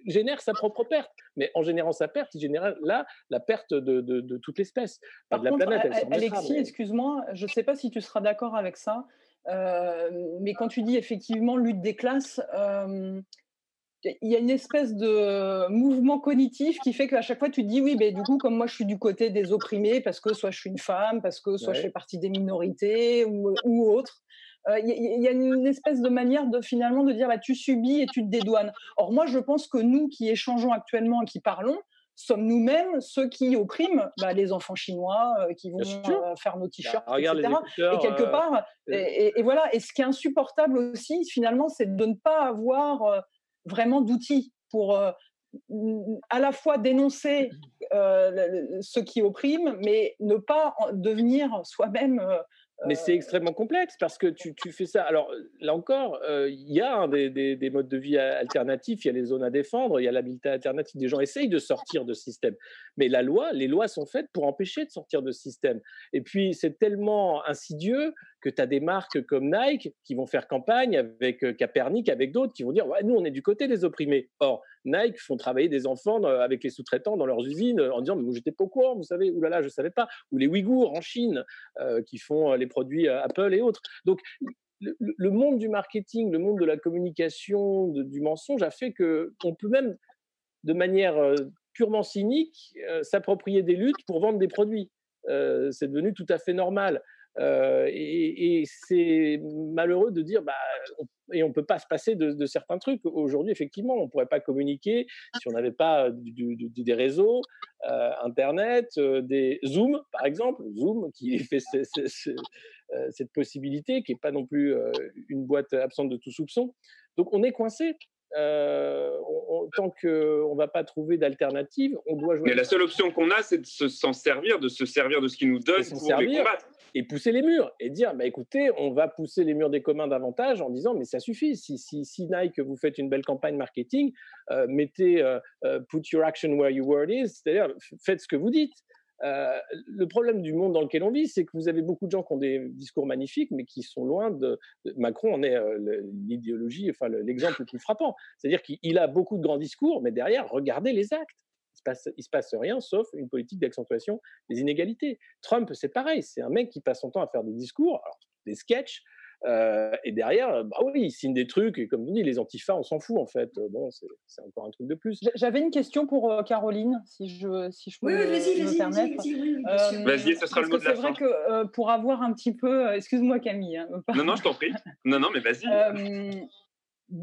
génère sa propre perte. Mais en générant sa perte, il génère là la perte de, toute l'espèce, de la planète.
Alexis, excuse-moi, je ne sais pas si tu seras d'accord avec ça, euh, mais quand tu dis effectivement lutte des classes, il y a une espèce de mouvement cognitif qui fait qu'à chaque fois tu te dis oui, mais du coup, comme moi je suis du côté des opprimés, parce que soit je suis une femme, parce que soit je fais partie des minorités ou, ou autre, euh, il y, a une espèce de manière de finalement de dire bah, tu subis et tu te dédouanes. Or, moi je pense que nous qui échangeons actuellement et qui parlons, sommes nous-mêmes ceux qui oppriment bah, les enfants chinois euh, qui vont euh, faire nos t-shirts, bah, etc. Et quelque part, et, et, voilà. Et ce qui est insupportable aussi, finalement, c'est de ne pas avoir vraiment d'outils pour euh, à la fois dénoncer euh, ce qui opprime, mais ne pas devenir soi-même euh,
mais c'est extrêmement complexe parce que tu, tu, fais ça. Alors là encore, il y a des, des, modes de vie alternatifs, il y a les zones à défendre, il y a l'habitat alternatif. Des gens essayent de sortir de ce système. Mais la loi, les lois sont faites pour empêcher de sortir de ce système. Et puis c'est tellement insidieux que tu as des marques comme Nike qui vont faire campagne avec euh, Capernic, avec d'autres qui vont dire nous, on est du côté des opprimés. Or, Nike font travailler des enfants avec les sous-traitants dans leurs usines en disant mais j'étais pas au courant, vous savez, oulala, je savais pas. Ou les Ouïghours en Chine euh, qui font euh, les produits Apple et autres. Donc, le, monde du marketing, le monde de la communication, du mensonge a fait que on peut même, de manière purement cynique, s'approprier des luttes pour vendre des produits. c'est devenu tout à fait normal. Euh, et, c'est malheureux de dire, bah, on, et on peut pas se passer de, certains trucs. Aujourd'hui, effectivement, on pourrait pas communiquer si on n'avait pas des réseaux, euh, Internet, euh, des Zoom, par exemple, Zoom qui fait cette possibilité, qui est pas non plus une boîte absente de tout soupçon. Donc, on est coincé. tant qu'on ne va pas trouver d'alternative, on doit jouer.
Mais la seule option qu'on a, c'est de s'en servir, de se servir de ce qui nous donne pour les combattre
et pousser les murs et dire bah, écoutez, on va pousser les murs des communs davantage en disant mais ça suffit. Si, si, si Nike, vous faites une belle campagne marketing, euh, mettez euh, euh, put your action where your word is, c'est-à-dire faites ce que vous dites. le problème du monde dans lequel on vit, c'est que vous avez beaucoup de gens qui ont des discours magnifiques, mais qui sont loin de. Macron en est l'idéologie, enfin l'exemple le plus frappant. C'est-à-dire qu'il a beaucoup de grands discours, mais derrière, regardez les actes se passe, il se passe rien sauf une politique d'accentuation des inégalités. Trump, c'est pareil, c'est un mec qui passe son temps à faire des discours, des sketchs, euh, et derrière, bah oui, il signe des trucs, et comme vous dites, les antifas, on s'en fout en fait. Bon, c'est encore un truc de plus.
J'avais une question pour euh, Caroline, si je, si je peux me permettre.
Vas-y, vas-y, ce sera le mot de la
fin. C'est vrai que euh, pour avoir un petit peu. Excuse-moi Camille. Hein,
non, non, je t'en prie. Non, non, mais vas-y.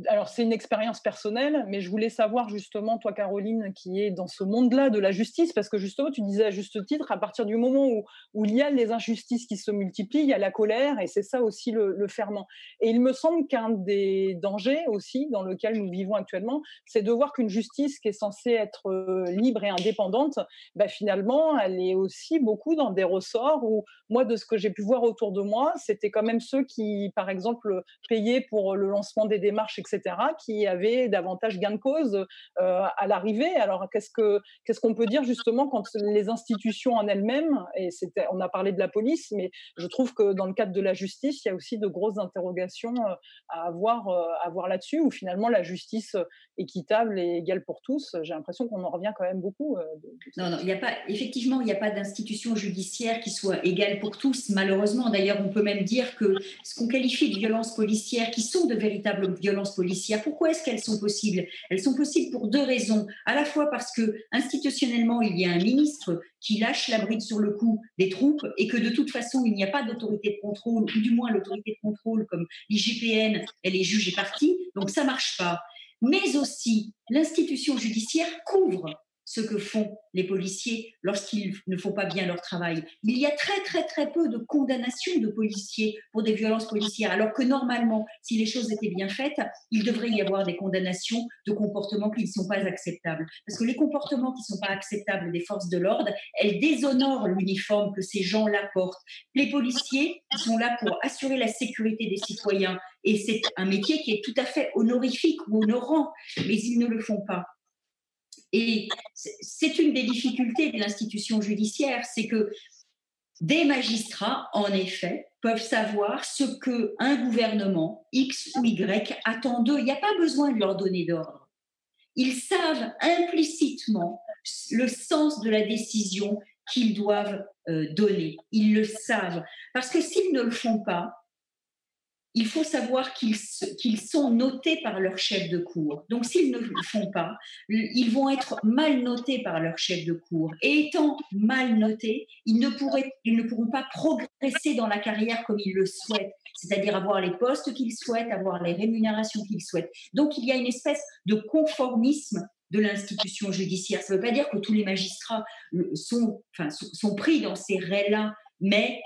Alors c'est une expérience personnelle, mais je voulais savoir justement, toi Caroline, qui est dans ce monde-là de la justice, parce que justement, tu disais à juste titre, à partir du moment où, il y a les injustices qui se multiplient, il y a la colère, et c'est ça aussi le, le ferment. Et il me semble qu'un des dangers aussi dans lequel nous vivons actuellement, c'est de voir qu'une justice qui est censée être euh, libre et indépendante, bah, finalement, elle est aussi beaucoup dans des ressorts où, moi, de ce que j'ai pu voir autour de moi, c'était quand même ceux qui, par exemple, payaient pour le lancement des démarches etc., qui avaient davantage gain de cause euh, à l'arrivée. Alors, qu'est-ce que qu'est-ce qu'on peut dire justement quand les institutions en elles-mêmes, et on a parlé de la police, mais je trouve que dans le cadre de la justice, il y a aussi de grosses interrogations euh, à avoir, euh, à voir là-dessus, où finalement la justice équitable et égale pour tous, j'ai l'impression qu'on en revient quand même beaucoup.
non, non, il n'y a pas, effectivement, il n'y a pas d'institution judiciaire qui soit égale pour tous, malheureusement. D'ailleurs, on peut même dire que ce qu'on qualifie de violences policières, qui sont de véritables violences policières. Pourquoi est-ce qu'elles sont possibles? Elles sont possibles pour deux raisons. À la fois parce que institutionnellement, il y a un ministre qui lâche la bride sur le cou des troupes et que de toute façon, il n'y a pas d'autorité de contrôle, ou du moins l'autorité de contrôle comme l'IGPN, elle est jugée partie, donc ça marche pas. Mais aussi, l'institution judiciaire couvre ce que font les policiers lorsqu'ils ne font pas bien leur travail. Il y a très très très peu de condamnations de policiers pour des violences policières, alors que normalement, si les choses étaient bien faites, il devrait y avoir des condamnations de comportements qui ne sont pas acceptables. Parce que les comportements qui ne sont pas acceptables des forces de l'ordre, elles déshonorent l'uniforme que ces gens-là portent. Les policiers sont là pour assurer la sécurité des citoyens et c'est un métier qui est tout à fait honorifique ou honorant, mais ils ne le font pas. Et c'est une des difficultés de l'institution judiciaire, c'est que des magistrats, en effet, peuvent savoir ce que un gouvernement X ou Y attend d'eux. Il n'y a pas besoin de leur donner d'ordre. Ils savent implicitement le sens de la décision qu'ils doivent euh, donner. Ils le savent. Parce que s'ils ne le font pas, il faut savoir qu'ils sont notés par leur chef de cour. Donc, s'ils ne le font pas, ils vont être mal notés par leur chef de cour. Et étant mal notés, ils ne, pourraient, ils ne pourront pas progresser dans la carrière comme ils le souhaitent, c'est-à-dire avoir les postes qu'ils souhaitent, avoir les rémunérations qu'ils souhaitent. Donc, il y a une espèce de conformisme de l'institution judiciaire. Ça ne veut pas dire que tous les magistrats sont, enfin, sont pris dans ces raies-là, mais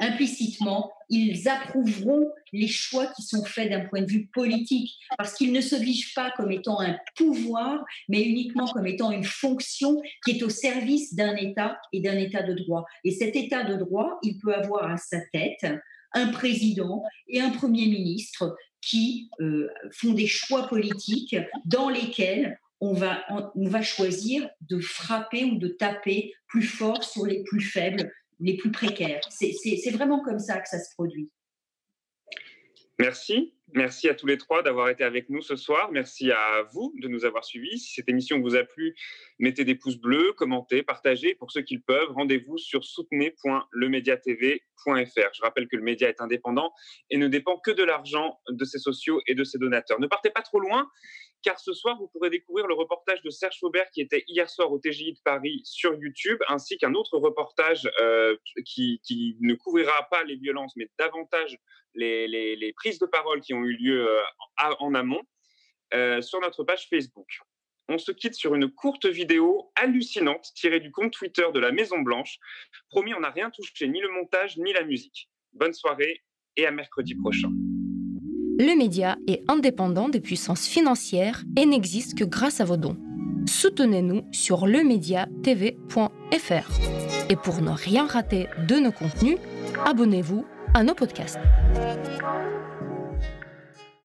implicitement, ils approuveront les choix qui sont faits d'un point de vue politique, parce qu'ils ne se vivent pas comme étant un pouvoir, mais uniquement comme étant une fonction qui est au service d'un État et d'un État de droit. Et cet État de droit, il peut avoir à sa tête un président et un Premier ministre qui euh, font des choix politiques dans lesquels on va, on va choisir de frapper ou de taper plus fort sur les plus faibles les plus précaires. C'est vraiment comme ça que ça se produit.
Merci. Merci à tous les trois d'avoir été avec nous ce soir. Merci à vous de nous avoir suivis. Si cette émission vous a plu, mettez des pouces bleus, commentez, partagez. Pour ceux qui le peuvent, rendez-vous sur soutenez.lemediatv.fr. Je rappelle que le média est indépendant et ne dépend que de l'argent de ses sociaux et de ses donateurs. Ne partez pas trop loin car ce soir, vous pourrez découvrir le reportage de Serge Faubert qui était hier soir au TGI de Paris sur YouTube, ainsi qu'un autre reportage euh, qui, ne couvrira pas les violences, mais davantage les, prises de parole qui ont eu lieu euh, en amont euh, sur notre page Facebook. On se quitte sur une courte vidéo hallucinante tirée du compte Twitter de la Maison Blanche. Promis, on n'a rien touché, ni le montage, ni la musique. Bonne soirée et à mercredi prochain.
Le média est indépendant des puissances financières et n'existe que grâce à vos dons. Soutenez-nous sur lemediatv.fr. Et pour ne rien rater de nos contenus, abonnez-vous à nos podcasts.